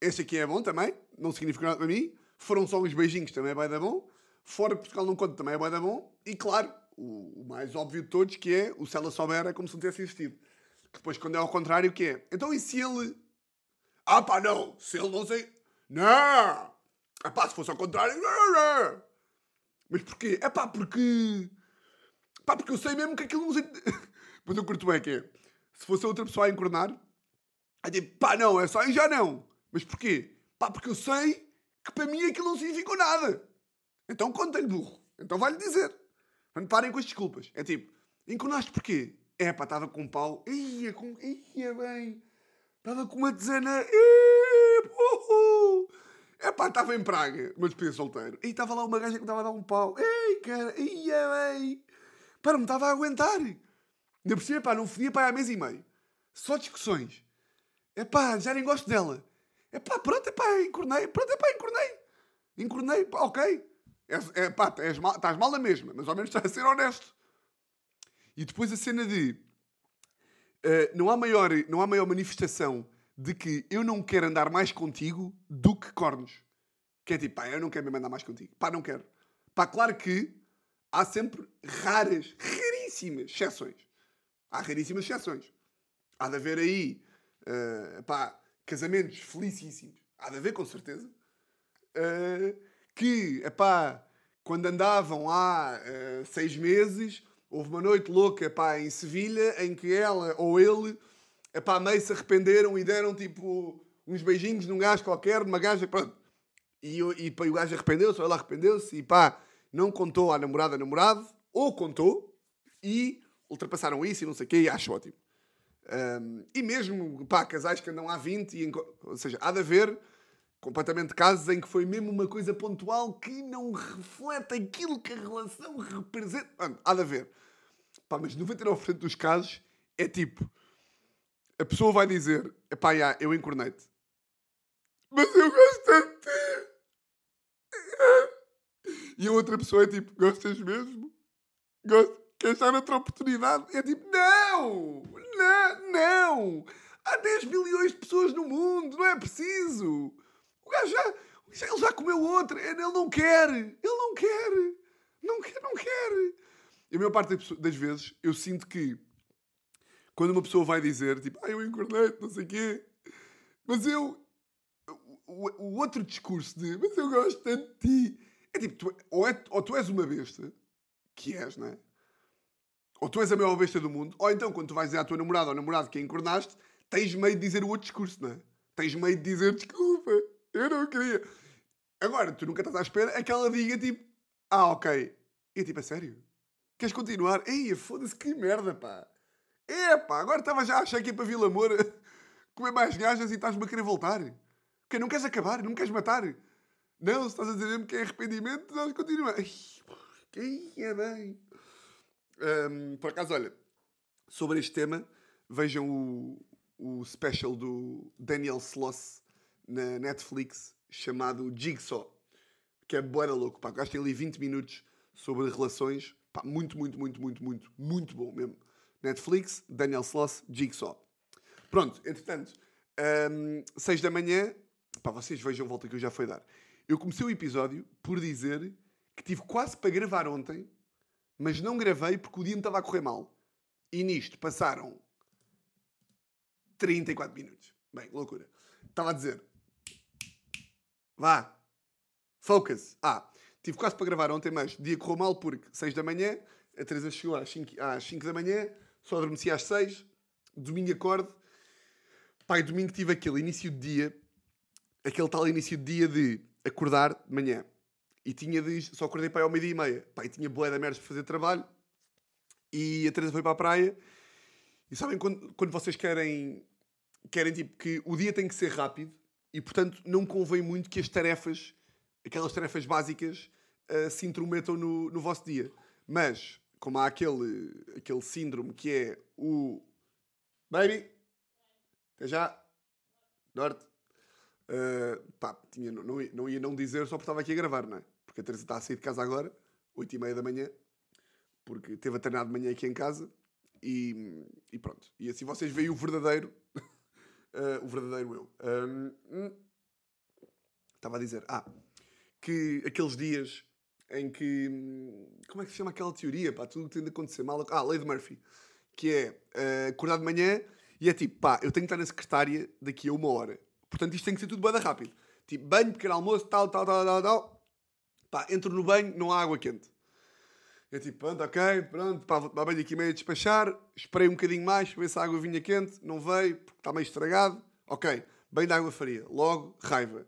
B: Este aqui é bom também. Não significou nada para mim. Foram só uns beijinhos, também é bem da bom. Fora Portugal não conta, também é bem da bom. E claro, o, o, mais óbvio de todos, que é o se ela souber, é como se não tivesse existido. Que depois, quando é ao contrário, o que é? Então, e se ele. Ah, pá, não! Se ele não sei. Não! Ah, pá, se fosse ao contrário. Não, não. Mas porquê? É pá, porque. Pá, porque eu sei mesmo que aquilo não sei. Mas eu curto bem que é. Se fosse outra pessoa a encornar, aí tipo, pá, não, é só e já não. Mas porquê? Pá, porque eu sei que para mim aquilo não significou nada. Então conta-lhe, burro. Então vai-lhe dizer. Não parem com as desculpas. É tipo, enconaste porquê? É pá, estava com um pau. Ia, com... Ia bem. Estava com uma dezena. É pá, estava em Praga, mas despedida solteiro. E estava lá uma gaja que estava a dar um pau. Ei, cara, ia bem. Pá, não me estava a aguentar. Ainda por cima, pá, não fodia para há mês e meio. Só discussões. É pá, já nem gosto dela. É pá, pronto, é pá, encornei. Pronto, é pá, encornei. Encornei, pá, ok. É, é pá, estás mal, estás mal na mesma, mas ao menos estás a ser honesto. E depois a cena de. Uh, não, há maior, não há maior manifestação de que eu não quero andar mais contigo do que cornos. Que é tipo, pá, eu não quero me andar mais contigo. Pá, não quero. Pá, claro que há sempre raras, raríssimas exceções. Há raríssimas exceções. Há de haver aí, uh, pá, casamentos felicíssimos. Há de haver, com certeza. Uh, que, pá, quando andavam há uh, seis meses, houve uma noite louca, pá, em Sevilha, em que ela ou ele, pá, meio se arrependeram e deram, tipo, uns beijinhos num gajo qualquer, numa gaja, pronto. E, e, pá, o gajo arrependeu-se, ou ela arrependeu-se, e pá, não contou à namorada, namorado, ou contou, e ultrapassaram isso e não sei o quê, e acho ótimo. Um, e mesmo, pá, casais que andam há 20, e, ou seja, há de haver completamente casos em que foi mesmo uma coisa pontual que não reflete aquilo que a relação representa. Mano, há de haver. Pá, mas 99% dos casos é tipo, a pessoa vai dizer, pá, já, eu encornei-te. Mas eu gosto de ti. E a outra pessoa é tipo, gostas mesmo? Gosto. Queres dar outra oportunidade? É tipo, não! Não! Não! Há 10 milhões de pessoas no mundo, não é preciso! O gajo já, ele já comeu outra, ele não quer! Ele não quer! Não quer, não quer! E a maior parte das vezes eu sinto que quando uma pessoa vai dizer, tipo, ah, eu encornei não sei o quê, mas eu. O, o, outro discurso de, mas eu gosto tanto de ti, é tipo, tu, ou, é, ou tu és uma besta, que és, não é? Ou tu és a maior besta do mundo, ou então quando tu vais dizer à tua namorada ou namorado que a encornaste, tens meio de dizer o outro discurso, não é? Tens meio de dizer desculpa, eu não queria. Agora, tu nunca estás à espera é que ela diga tipo, ah, ok. E tipo, a sério? Queres continuar? Ei, foda-se, que merda, pá. É, pá, agora estava já a achar que ia para Vila Moura comer mais gajas e estás-me a querer voltar. Porque não queres acabar, não queres matar. Não, se estás a dizer mesmo que é arrependimento, nós continuamos. Ai, que é bem. Um, por acaso, olha, sobre este tema, vejam o, o special do Daniel Sloss na Netflix chamado Jigsaw, que é boa louco. Pá, gastei ali 20 minutos sobre relações. Pá, muito, muito, muito, muito, muito, muito bom mesmo. Netflix, Daniel Sloss, Jigsaw. Pronto, entretanto, um, 6 da manhã, pá, vocês vejam a volta que eu já fui dar. Eu comecei o episódio por dizer que tive quase para gravar ontem mas não gravei porque o dia me estava a correr mal. E nisto passaram 34 minutos. Bem, loucura. Estava a dizer. Vá. Focus. Ah, tive quase para gravar ontem, mas o dia correu mal porque 6 da manhã, a Teresa chegou às 5, às 5 da manhã, só adormeci às 6, domingo acorde. Pai, domingo tive aquele início de dia, aquele tal início de dia de acordar de manhã. E tinha de, só acordei para aí ao meio-dia e meia. Pá, e tinha boé da merda para fazer trabalho. E a Teresa foi para a praia. E sabem quando, quando vocês querem, querem tipo que o dia tem que ser rápido e portanto não convém muito que as tarefas, aquelas tarefas básicas, uh, se intrometam no, no vosso dia. Mas como há aquele, aquele síndrome que é o Baby, até já, Norte. Uh, pá, tinha, não, não, ia, não dizer só porque estava aqui a gravar, não é? Porque a Teresa está a sair de casa agora, 8 e meia da manhã, porque teve a treinar de manhã aqui em casa e, e pronto. E assim vocês veem o verdadeiro, uh, o verdadeiro eu. Um, hum, estava a dizer, ah, que aqueles dias em que. Como é que se chama aquela teoria? Pá, tudo tem de acontecer mal. Ah, Lei de Murphy. Que é uh, acordar de manhã e é tipo, pá, eu tenho que estar na secretária daqui a uma hora. Portanto, isto tem que ser tudo bem rápido. Tipo, banho, pequeno almoço, tal, tal, tal, tal, tal. Pá, entro no banho, não há água quente. É tipo, pronto, ok, pronto, pá, vou tomar banho aqui meio a despachar. Esperei um bocadinho mais ver se a água vinha quente. Não veio, porque está meio estragado. Ok, banho de água fria. Logo, raiva.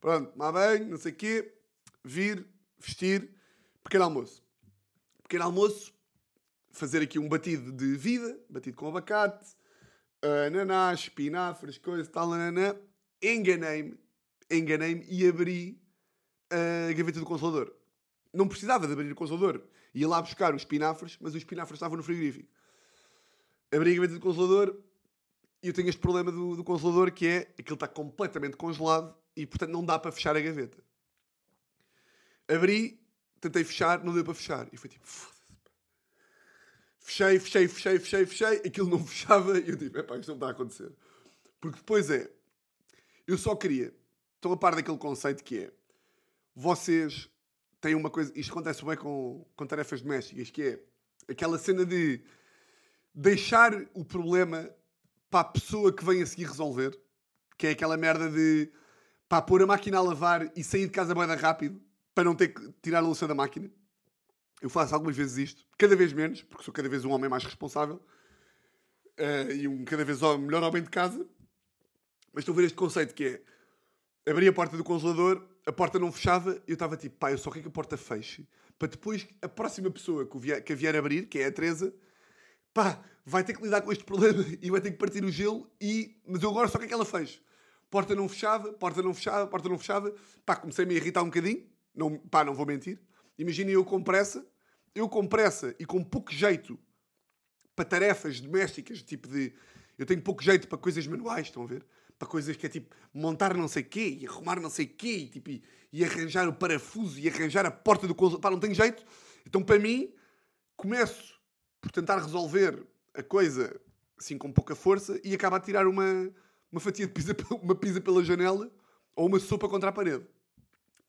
B: Pronto, tomar banho, não sei o quê. Vir, vestir, pequeno almoço. Pequeno almoço, fazer aqui um batido de vida, batido com abacate, ananás, espinafres, coisas, tal, nananã. Enganei-me, enganei-me e abri a gaveta do consolador. Não precisava de abrir o consolador. Ia lá buscar os espinafres, mas os espinafres estavam no frigorífico. Abri a gaveta do consolador e eu tenho este problema do, do consolador que é aquilo está completamente congelado e portanto não dá para fechar a gaveta. Abri, tentei fechar, não deu para fechar. E foi tipo, foda-se. Fechei, fechei, fechei, fechei, fechei. Aquilo não fechava. E eu tipo, epá, isto não está a acontecer. Porque depois é, eu só queria, estou a par daquele conceito que é, vocês têm uma coisa, isto acontece bem com, com tarefas domésticas, que é aquela cena de deixar o problema para a pessoa que vem a seguir resolver, que é aquela merda de pá, pôr a máquina a lavar e sair de casa bem rápido para não ter que tirar a louça da máquina. Eu faço algumas vezes isto, cada vez menos, porque sou cada vez um homem mais responsável uh, e um cada vez melhor homem de casa. Mas estou a ver este conceito que é abrir a porta do congelador, a porta não fechava eu estava tipo, pá, eu só quero que a porta feche para depois a próxima pessoa que, vier, que a vier abrir, que é a Teresa, pá, vai ter que lidar com este problema e vai ter que partir o gelo e... Mas eu agora só quero que ela feche. Porta não fechava, porta não fechava, porta não fechava. Pá, comecei-me a irritar um bocadinho. Não, pá, não vou mentir. Imaginem eu com pressa, eu com pressa e com pouco jeito para tarefas domésticas, tipo de. Eu tenho pouco jeito para coisas manuais, estão a ver? Para coisas que é tipo montar não sei quê e arrumar não sei quê e, tipo, e, e arranjar o parafuso e arranjar a porta do consulado. Pá, não tenho jeito. Então, para mim, começo por tentar resolver a coisa assim com pouca força e acaba a tirar uma, uma fatia de pizza, uma pizza pela janela ou uma sopa contra a parede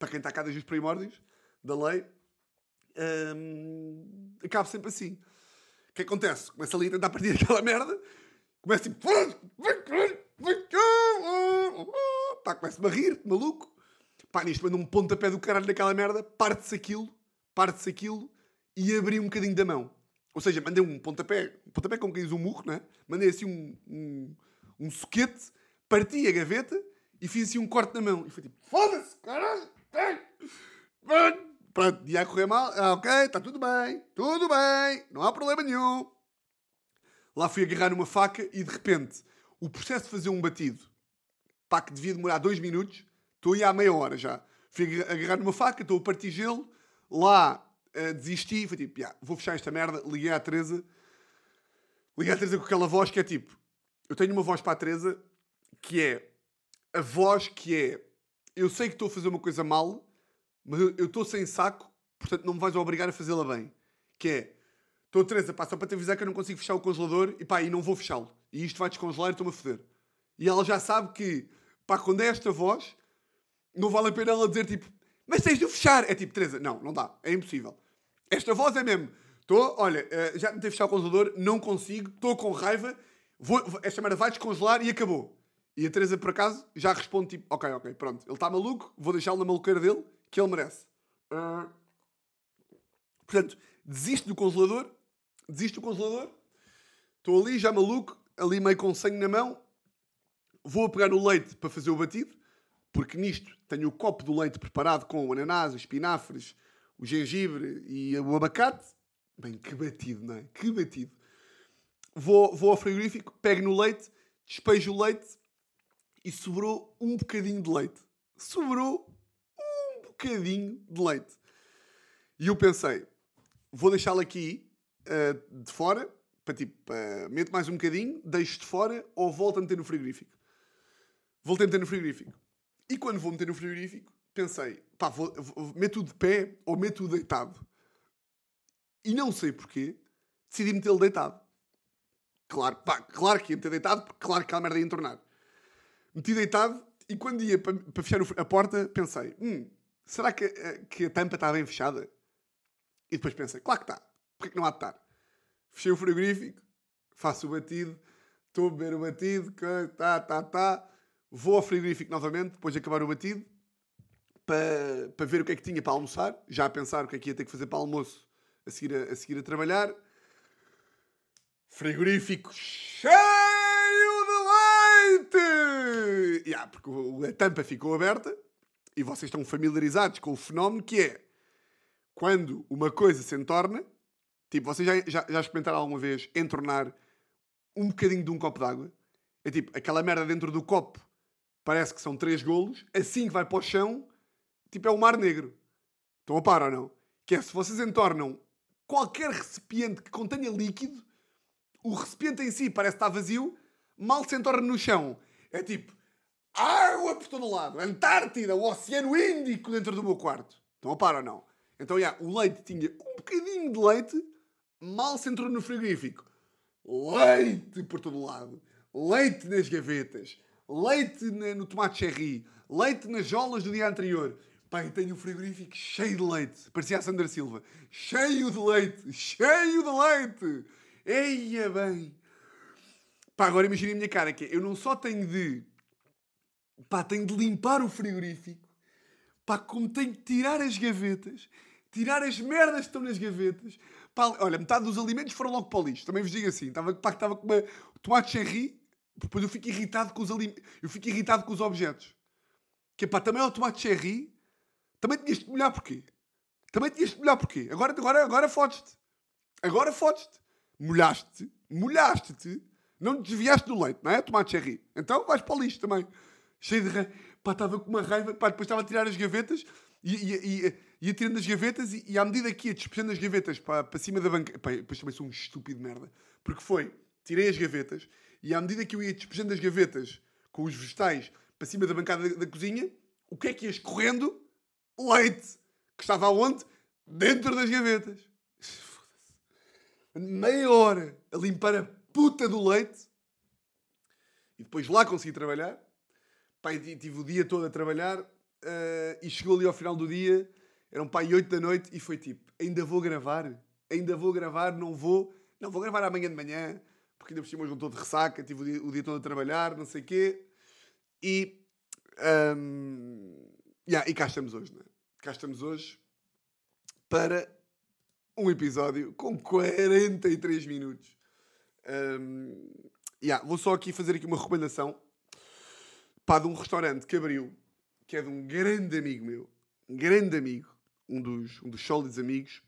B: para quem está cá desde os primórdios da lei, hum, acaba sempre assim. O que acontece? Começa ali a tentar partir aquela merda, começa tipo. Pá, começa-me a rir, maluco. Pá, nisto manda um pontapé do caralho naquela merda, parte-se aquilo, parte-se aquilo e abri um bocadinho da mão. Ou seja, mandei um pontapé, um pontapé como quem diz um murro, né? Mandei assim um, um, um soquete, parti a gaveta e fiz assim um corte na mão. E foi tipo, foda-se, caralho! Pronto, ia correr mal. Ah, ok, está tudo bem, tudo bem, não há problema nenhum. Lá fui agarrar uma faca e de repente o processo de fazer um batido, pá, que devia demorar dois minutos, estou aí há meia hora já. Fui agarrar numa faca, estou a partir gelo, lá uh, desisti, foi tipo, yeah, vou fechar esta merda, liguei à Teresa, liguei à Teresa com aquela voz que é tipo, eu tenho uma voz para a Teresa que é a voz que é eu sei que estou a fazer uma coisa mal, mas eu estou sem saco, portanto não me vais obrigar a fazê-la bem. Que é, estou Teresa, pá, só para te avisar que eu não consigo fechar o congelador e pá, e não vou fechá-lo. E isto vai descongelar e estou-me a foder. E ela já sabe que, pá, quando é esta voz, não vale a pena ela dizer tipo, mas tens de fechar. É tipo, Teresa, não, não dá, é impossível. Esta voz é mesmo, estou, olha, eh, já tentei fechar o congelador, não consigo, estou com raiva, vou, esta merda vai descongelar e acabou. E a Teresa, por acaso, já responde tipo: Ok, ok, pronto, ele está maluco, vou deixá-lo na maluqueira dele, que ele merece. Uh... Portanto, desisto do congelador, desisto do congelador, estou ali já maluco, ali meio com sangue na mão, vou pegar o leite para fazer o batido, porque nisto tenho o copo do leite preparado com o ananás, os espinafres, o gengibre e o abacate. Bem, que batido, não é? Que batido. Vou, vou ao frigorífico, pego no leite, despejo o leite e sobrou um bocadinho de leite. Sobrou um bocadinho de leite. E eu pensei, vou deixá-lo aqui eh, de fora, para tipo, uh, meto mais um bocadinho, deixo de fora ou volto a meter no frigorífico. Voltei a meter no frigorífico. E quando vou meter no frigorífico, pensei, pá, vou, vou, meto-o de pé ou meto-o deitado. E não sei porquê, decidi metê-lo deitado. Claro, pá, claro que ia meter deitado, porque claro que aquela merda ia entornar. Meti deitado e quando ia para, fechar a porta, pensei, hum, será que, eh, que a tampa está bem fechada? E depois pensei, claro que está. Porquê que não há de estar? Fechei o frigorífico, faço o batido, estou a beber o batido, tá, tá, tá. Vou ao frigorífico novamente, depois de acabar o batido, para, para ver o que é que tinha para almoçar, já a pensar o que é que ia ter que fazer para almoço a seguir a, a, seguir a trabalhar. Frigorífico cheio de leite! Yeah, porque a tampa ficou aberta e vocês estão familiarizados com o fenómeno que é quando uma coisa se entorna, tipo, vocês já, já, já experimentaram alguma vez entornar um bocadinho de um copo d'água? É tipo, aquela merda dentro do copo parece que são três golos, assim que vai para o chão, tipo, é o mar negro. Estão a par ou não? Que é, se vocês entornam qualquer recipiente que contenha líquido, o recipiente em si parece estar vazio, mal se entorna no chão. É tipo, água por todo lado, Antártida, o Oceano Índico dentro do meu quarto. Estão a par ou não? Então, já, o leite tinha um bocadinho de leite, mal se entrou no frigorífico. Leite por todo lado. Leite nas gavetas. Leite no tomate cherry. Leite nas jolas do dia anterior. Pai, tenho o frigorífico cheio de leite. Parecia a Sandra Silva. Cheio de leite. Cheio de leite. Eia bem. Pá, agora imagina a minha cara que é, eu não só tenho de... Pá, tenho de limpar o frigorífico. Pá, como tenho de tirar as gavetas tirar as merdas que estão nas gavetas. Pá, olha, metade dos alimentos foram logo para o lixo. Também vos digo assim. Estava, pá, estava com uma tomate cherry. Depois eu fico irritado com os alimentos. Eu fico irritado com os objetos. Que pá, também é o tomate cherry. Também tinhas de molhar porquê? Também tinhas de molhar porquê? Agora, agora, agora fodes-te. Agora fodes-te. Molhaste-te. Molhaste-te. Não te desviaste do leite, não é? Tomate cherry. Então vais para o lixo também. Cheio de raiva. Pá, estava com uma raiva. Pá, depois estava a tirar as gavetas e, e, e ia tirando as gavetas e, e, à medida que ia despejando as gavetas para, para cima da banca. Pá, depois também sou um estúpido merda. Porque foi, tirei as gavetas e à medida que eu ia despejando as gavetas com os vegetais para cima da bancada da, da cozinha, o que é que ia escorrendo? Leite! Que estava aonde? Dentro das gavetas. Meia hora a limpar a puta do leite e depois lá consegui trabalhar. Pai, tive o dia todo a trabalhar uh, e chegou ali ao final do dia eram pai 8 da noite e foi tipo, ainda vou gravar? Ainda vou gravar? Não vou? Não, vou gravar amanhã de manhã, porque ainda por cima hoje não de ressaca, tive o dia, o dia todo a trabalhar, não sei o quê. E... Um, yeah, e cá estamos hoje, não é? Cá estamos hoje para um episódio com 43 minutos. Um, yeah, vou só aqui fazer aqui uma recomendação pá, de um restaurante que abriu, que é de um grande amigo meu, um grande amigo, um dos, um dos sólidos amigos.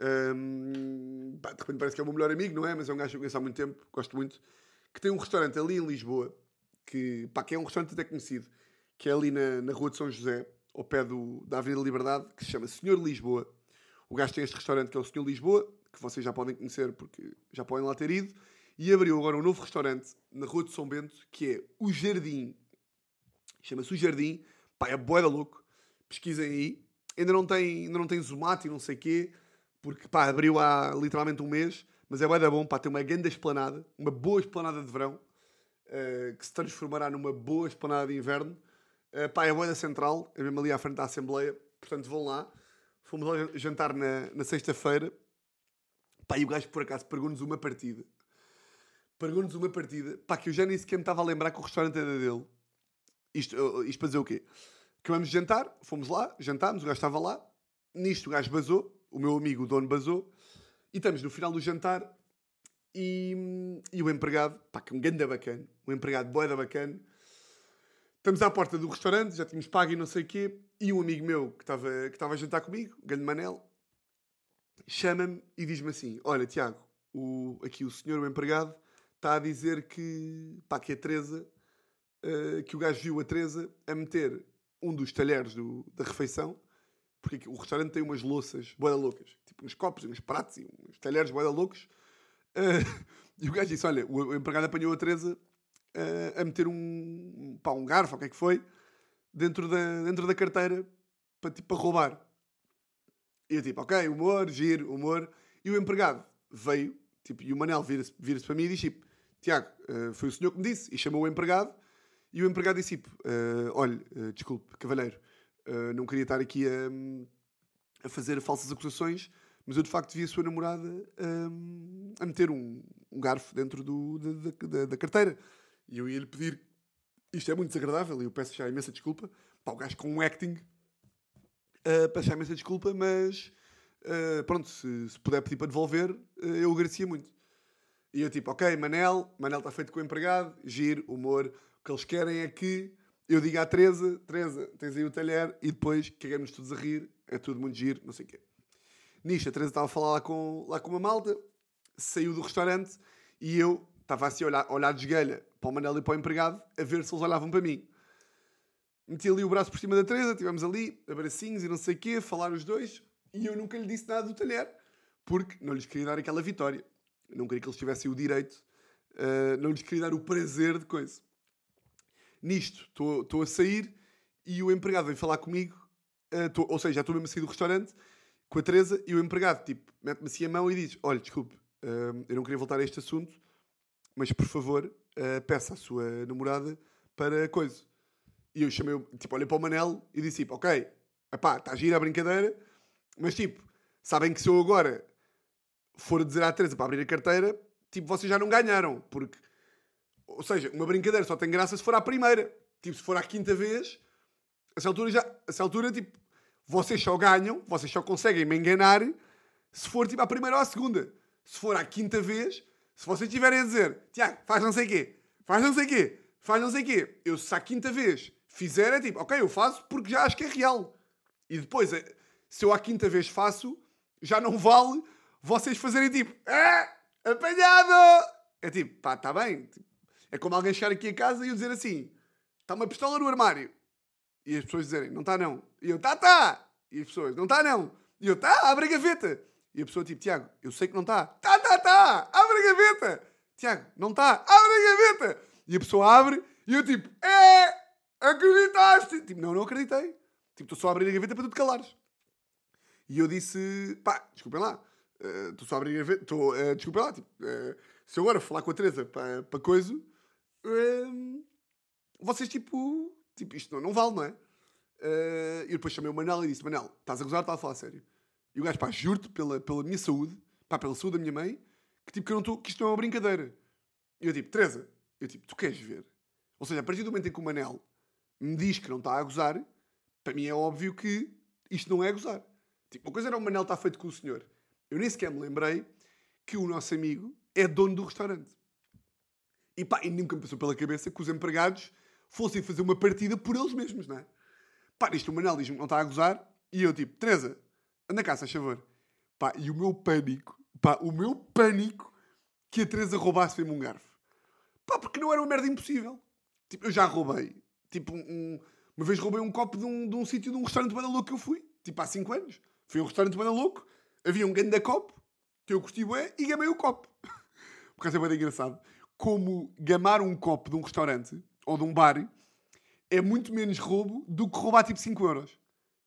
B: Um, pá, de repente parece que é o meu melhor amigo, não é? Mas é um gajo que eu conheço há muito tempo, gosto muito. Que tem um restaurante ali em Lisboa, que, pá, que é um restaurante até conhecido, que é ali na, na Rua de São José, ao pé do, da Avenida Liberdade, que se chama Senhor Lisboa. O gajo tem este restaurante que é o Senhor Lisboa, que vocês já podem conhecer porque já podem lá ter ido. E abriu agora um novo restaurante na Rua de São Bento, que é o Jardim. Chama-se o Jardim. Pá, é boeda louco. Pesquisem aí ainda não tem, ainda não tem Zomato e não sei quê, porque pá, abriu há literalmente um mês, mas é bem da bom, pá, tem uma grande esplanada, uma boa esplanada de verão, uh, que se transformará numa boa esplanada de inverno. Uh, pá, é boa central, é mesmo ali à frente da Assembleia, portanto vão lá. Fomos lá jantar na, na sexta-feira, pá, e o gajo por acaso pegou-nos uma partida. Pegou-nos uma partida, pá, que eu já nem sequer me estava a lembrar que o restaurante era dele. Isto, isto para dizer o quê? Acabamos de jantar, fomos lá, jantámos, o gajo estava lá. Nisto o gajo basou, o meu amigo, o dono, basou. E estamos no final do jantar e, e o empregado, pá, que é um ganda bacana, um empregado boeda bacana. Estamos à porta do restaurante, já tínhamos pago e não sei o quê. E um amigo meu que estava que estava a jantar comigo, grande Manel, chama-me e diz-me assim: Olha, Tiago, o, aqui o senhor, o empregado, está a dizer que, pá, que a Teresa, uh, que o gajo viu a Teresa a meter um dos talheres do, da refeição porque o restaurante tem umas louças boeda loucas, tipo uns copos, uns pratos e uns talheres boeda loucos. Uh, e o gajo disse: Olha, o empregado apanhou a Teresa uh, a meter um, pá, um garfo, o que é que foi, dentro da, dentro da carteira para, tipo, para roubar. E eu tipo, ok, humor, giro, humor. E o empregado veio, tipo, e o Manel vira-se vira para mim e diz tipo, Tiago, uh, foi o senhor que me disse, e chamou o empregado, e o empregado disse tipo, uh, olha, uh, desculpe, cavalheiro, não queria estar aqui a, a fazer falsas acusações, mas eu de facto vi a sua namorada um, a meter um, um, garfo dentro do, da, da, da, carteira. E eu ia-lhe pedir, isto é muito desagradável, e eu peço já imensa desculpa, para o gajo com um acting, uh, peço já imensa desculpa, mas uh, pronto, se, se, puder pedir para devolver, eu agradecia muito. E eu tipo, ok, Manel, Manel está feito com o empregado, giro, humor, o que eles querem é que eu diga à Teresa, Teresa, tens aí o talher, e depois cagamos todos a rir, é tudo muito giro, não sei o quê. Nisto, a Teresa estava a falar lá com, lá com uma malta, saiu do restaurante, e eu estava assim a olhar, a olhar de esgalha para o Manel e para o empregado, a ver se eles olhavam para mim. Meti ali o braço por cima da Teresa, estivemos ali, abracinhos e não sei o quê, falar os dois, e eu nunca lhe disse nada do talher, porque não lhes queria dar aquela vitória. não queria que eles tivessem o direito, uh, não lhes queria dar o prazer de coisa. Nisto, estou a sair e o empregado vem falar comigo, uh, tô, ou seja, já estou mesmo a sair do restaurante com a Teresa e o empregado, tipo, mete-me assim a mão e diz: Olha, desculpe, uh, eu não queria voltar a este assunto, mas por favor, peça à sua namorada para coisa. E eu chamei, tipo, olhei para o Manel e disse: tipo, Ok, epá, está a gira a brincadeira, mas tipo, sabem que se eu agora for dizer à Teresa para abrir a carteira, tipo, vocês já não ganharam. Porque, ou seja, uma brincadeira só tem graça se for à primeira. Tipo, se for à quinta vez, essa altura, já, essa altura tipo, vocês só ganham, vocês só conseguem me enganar se for tipo à primeira ou à segunda. Se for à quinta vez, se vocês estiverem a dizer, Tiago, faz não sei quê, faz não sei quê, faz não sei quê, eu se à quinta vez fizer é tipo, ok, eu faço porque já acho que é real. E depois, é, se eu à quinta vez faço, já não vale vocês fazerem tipo, ah, apanhado! É tipo, pá, está bem. Tipo, é como alguém chegar aqui a casa e eu dizer assim, está uma pistola no armário. E as pessoas dizerem, não está não. E eu, tá, tá! E as pessoas, não está não. E eu, tá, abre a gaveta. E a pessoa tipo, Tiago, eu sei que não está. Tá, tá, tá! Abre a gaveta! Tiago, não está. Abre a gaveta! E a pessoa abre e eu tipo, é! Acreditaste? Tipo, não, não acreditei. Tipo, estou só a abrir a gaveta para tu te calares. E eu disse, pá, desculpem lá. Estou uh, só a abrir a gaveta. Tô, uh, desculpem lá. Tipo, uh, se eu agora falar com a Teresa para, para coisa, uh, vocês tipo, tipo, isto não, não vale, não é? Uh, e depois chamei o Manel e disse, Manel, estás a gozar estás a falar sério? E o gajo, pá, juro-te pela, pela minha saúde, pá, pela saúde da minha mãe, que tipo, que, eu não tô, que isto não é uma brincadeira. E eu tipo, Teresa, eu tipo, tu queres ver? Ou seja, a partir do momento em que o Manel me diz que não está a gozar, para mim é óbvio que isto não é a gozar. Tipo, uma coisa era o Manel estar feito com o senhor. Eu nem sequer me lembrei que o nosso amigo é dono do restaurante. E pá, e nunca me passou pela cabeça que os empregados fossem fazer uma partida por eles mesmos, não é? Pá, isto o Manel diz-me não está a gozar, e eu tipo, Teresa, anda cá, se favor. Pá, e o meu pânico, pá, o meu pânico que a Teresa roubasse-me um garfo. Pá, porque não era uma merda impossível. Tipo, eu já roubei. Tipo, um, uma vez roubei um copo de um, de um sítio, de um restaurante bada louco que eu fui. Tipo, há 5 anos. Fui a um restaurante bada louco, havia um grande copo, que eu curti bué, e gamei o copo. Por causa é bem engraçado. Como gamar um copo de um restaurante, ou de um bar, é muito menos roubo do que roubar, tipo, 5 euros.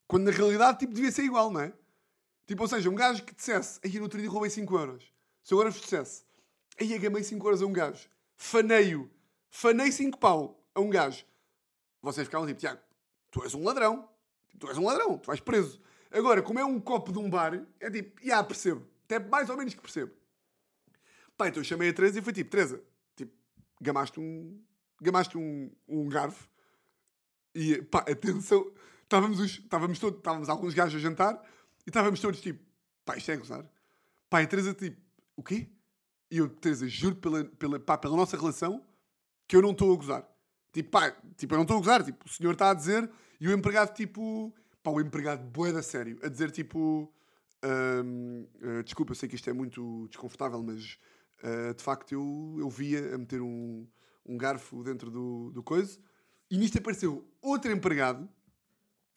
B: Quando, na realidade, tipo, devia ser igual, não é? Tipo, ou seja, um gajo que dissesse, aí no outro dia roubei 5 euros. Se eu agora vos dissesse, aí gamei 5 euros a um gajo. Faneio. Fanei 5 pau a um gajo vocês ficavam tipo, Tiago, tu és um ladrão. Tu és um ladrão, tu vais preso. Agora, como é um copo de um bar, é tipo, já percebo. Até mais ou menos que percebo. Pá, então eu chamei a Teresa e foi tipo, Teresa, gamaste um, gamaste um, um garfo. E, pá, atenção, estávamos, os, estávamos todos, estávamos alguns gajos a jantar e estávamos todos tipo, pá, isto é gozar. Pá, a Teresa tipo, o quê? E eu, Teresa, juro pela, pela, pá, pela nossa relação que eu não estou a gozar. Tipo, pá, tipo, eu não estou a gozar. Tipo, o senhor está a dizer e o empregado, tipo, pá, o empregado boeda sério, a dizer, tipo, uh, uh, desculpa, eu sei que isto é muito desconfortável, mas uh, de facto eu, eu via a meter um, um garfo dentro do, do coisa. E nisto apareceu outro empregado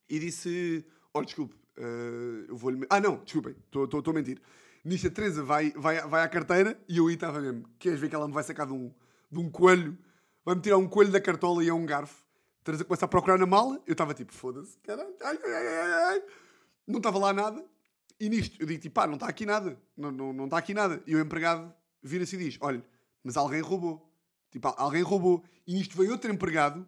B: e disse: Olha, desculpe, eh, eu vou-lhe. Ah, não, desculpem, estou a mentir. Nisto a Teresa vai, vai, vai à carteira e eu aí estava mesmo. Queres ver que ela me vai sacar de um, de um coelho? Vai-me tirar um coelho da cartola e é um garfo. Teresa começa a procurar na mala. Eu estava tipo, foda-se, caralho, ai, ai, ai, ai. Não estava lá nada. E nisto, eu digo tipo, pá, não está aqui nada. Não está não, não aqui nada. E o empregado vira-se e diz, olha, mas alguém roubou. Tipo, alguém roubou. E nisto veio outro empregado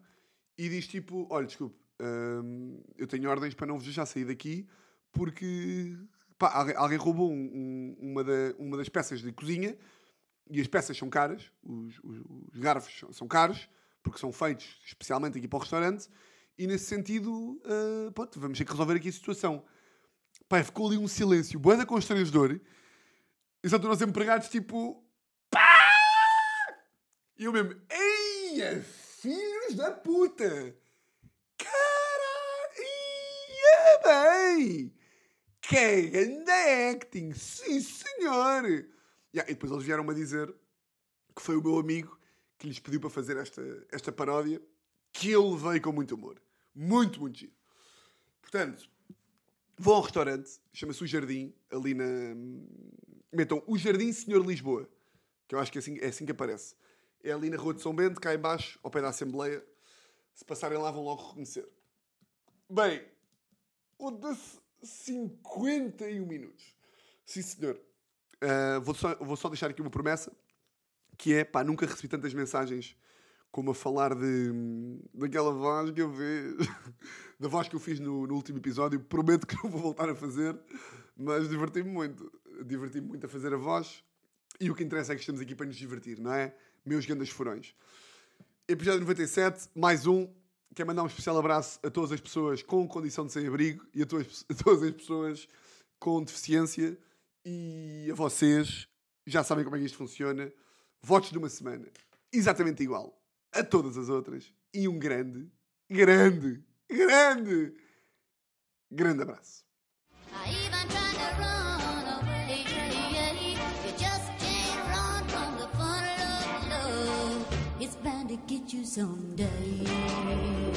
B: e diz tipo, olha, desculpe, hum, eu tenho ordens para não vos deixar sair daqui porque pá, alguém, alguém roubou um- um- uma, da- uma das peças de cozinha e as peças são caras, os, os, os garfos são, são caros, porque são feitos especialmente aqui para o restaurante, e nesse sentido, ah, pronto, vamos ter que resolver aqui a situação. Pá, ficou ali um silêncio, boa constrangedor, e só empregados tipo! E eu mesmo, eia, filhos da puta! Caralho, bem! Que grande acting! Sim, senhor! Yeah, e depois eles vieram-me a dizer que foi o meu amigo que lhes pediu para fazer esta, esta paródia, que eu levei com muito humor. Muito, muito giro. Portanto, vou ao restaurante, chama-se O Jardim, ali na... Metam O Jardim Senhor Lisboa, que eu acho que é assim, é assim que aparece. É ali na Rua de São Bento, cá em baixo, ao pé da Assembleia. Se passarem lá vão logo reconhecer. Bem, o de 51 minutos. Sim, senhor. Uh, vou, só, vou só deixar aqui uma promessa, que é, pá, nunca recebi tantas mensagens como a falar de, daquela voz que eu fiz, da voz que eu fiz no, no último episódio. Prometo que não vou voltar a fazer, mas diverti-me muito. Diverti-me muito a fazer a voz. E o que interessa é que estamos aqui para nos divertir, não é? Meus grandes furões. Episódio 97, mais um. Quero mandar um especial abraço a todas as pessoas com condição de sem-abrigo e a todas, a todas as pessoas com deficiência. E a vocês, já sabem como é que isto funciona. Votos de uma semana, exatamente igual a todas as outras. E um grande, grande, grande, grande abraço.
A: I get you someday.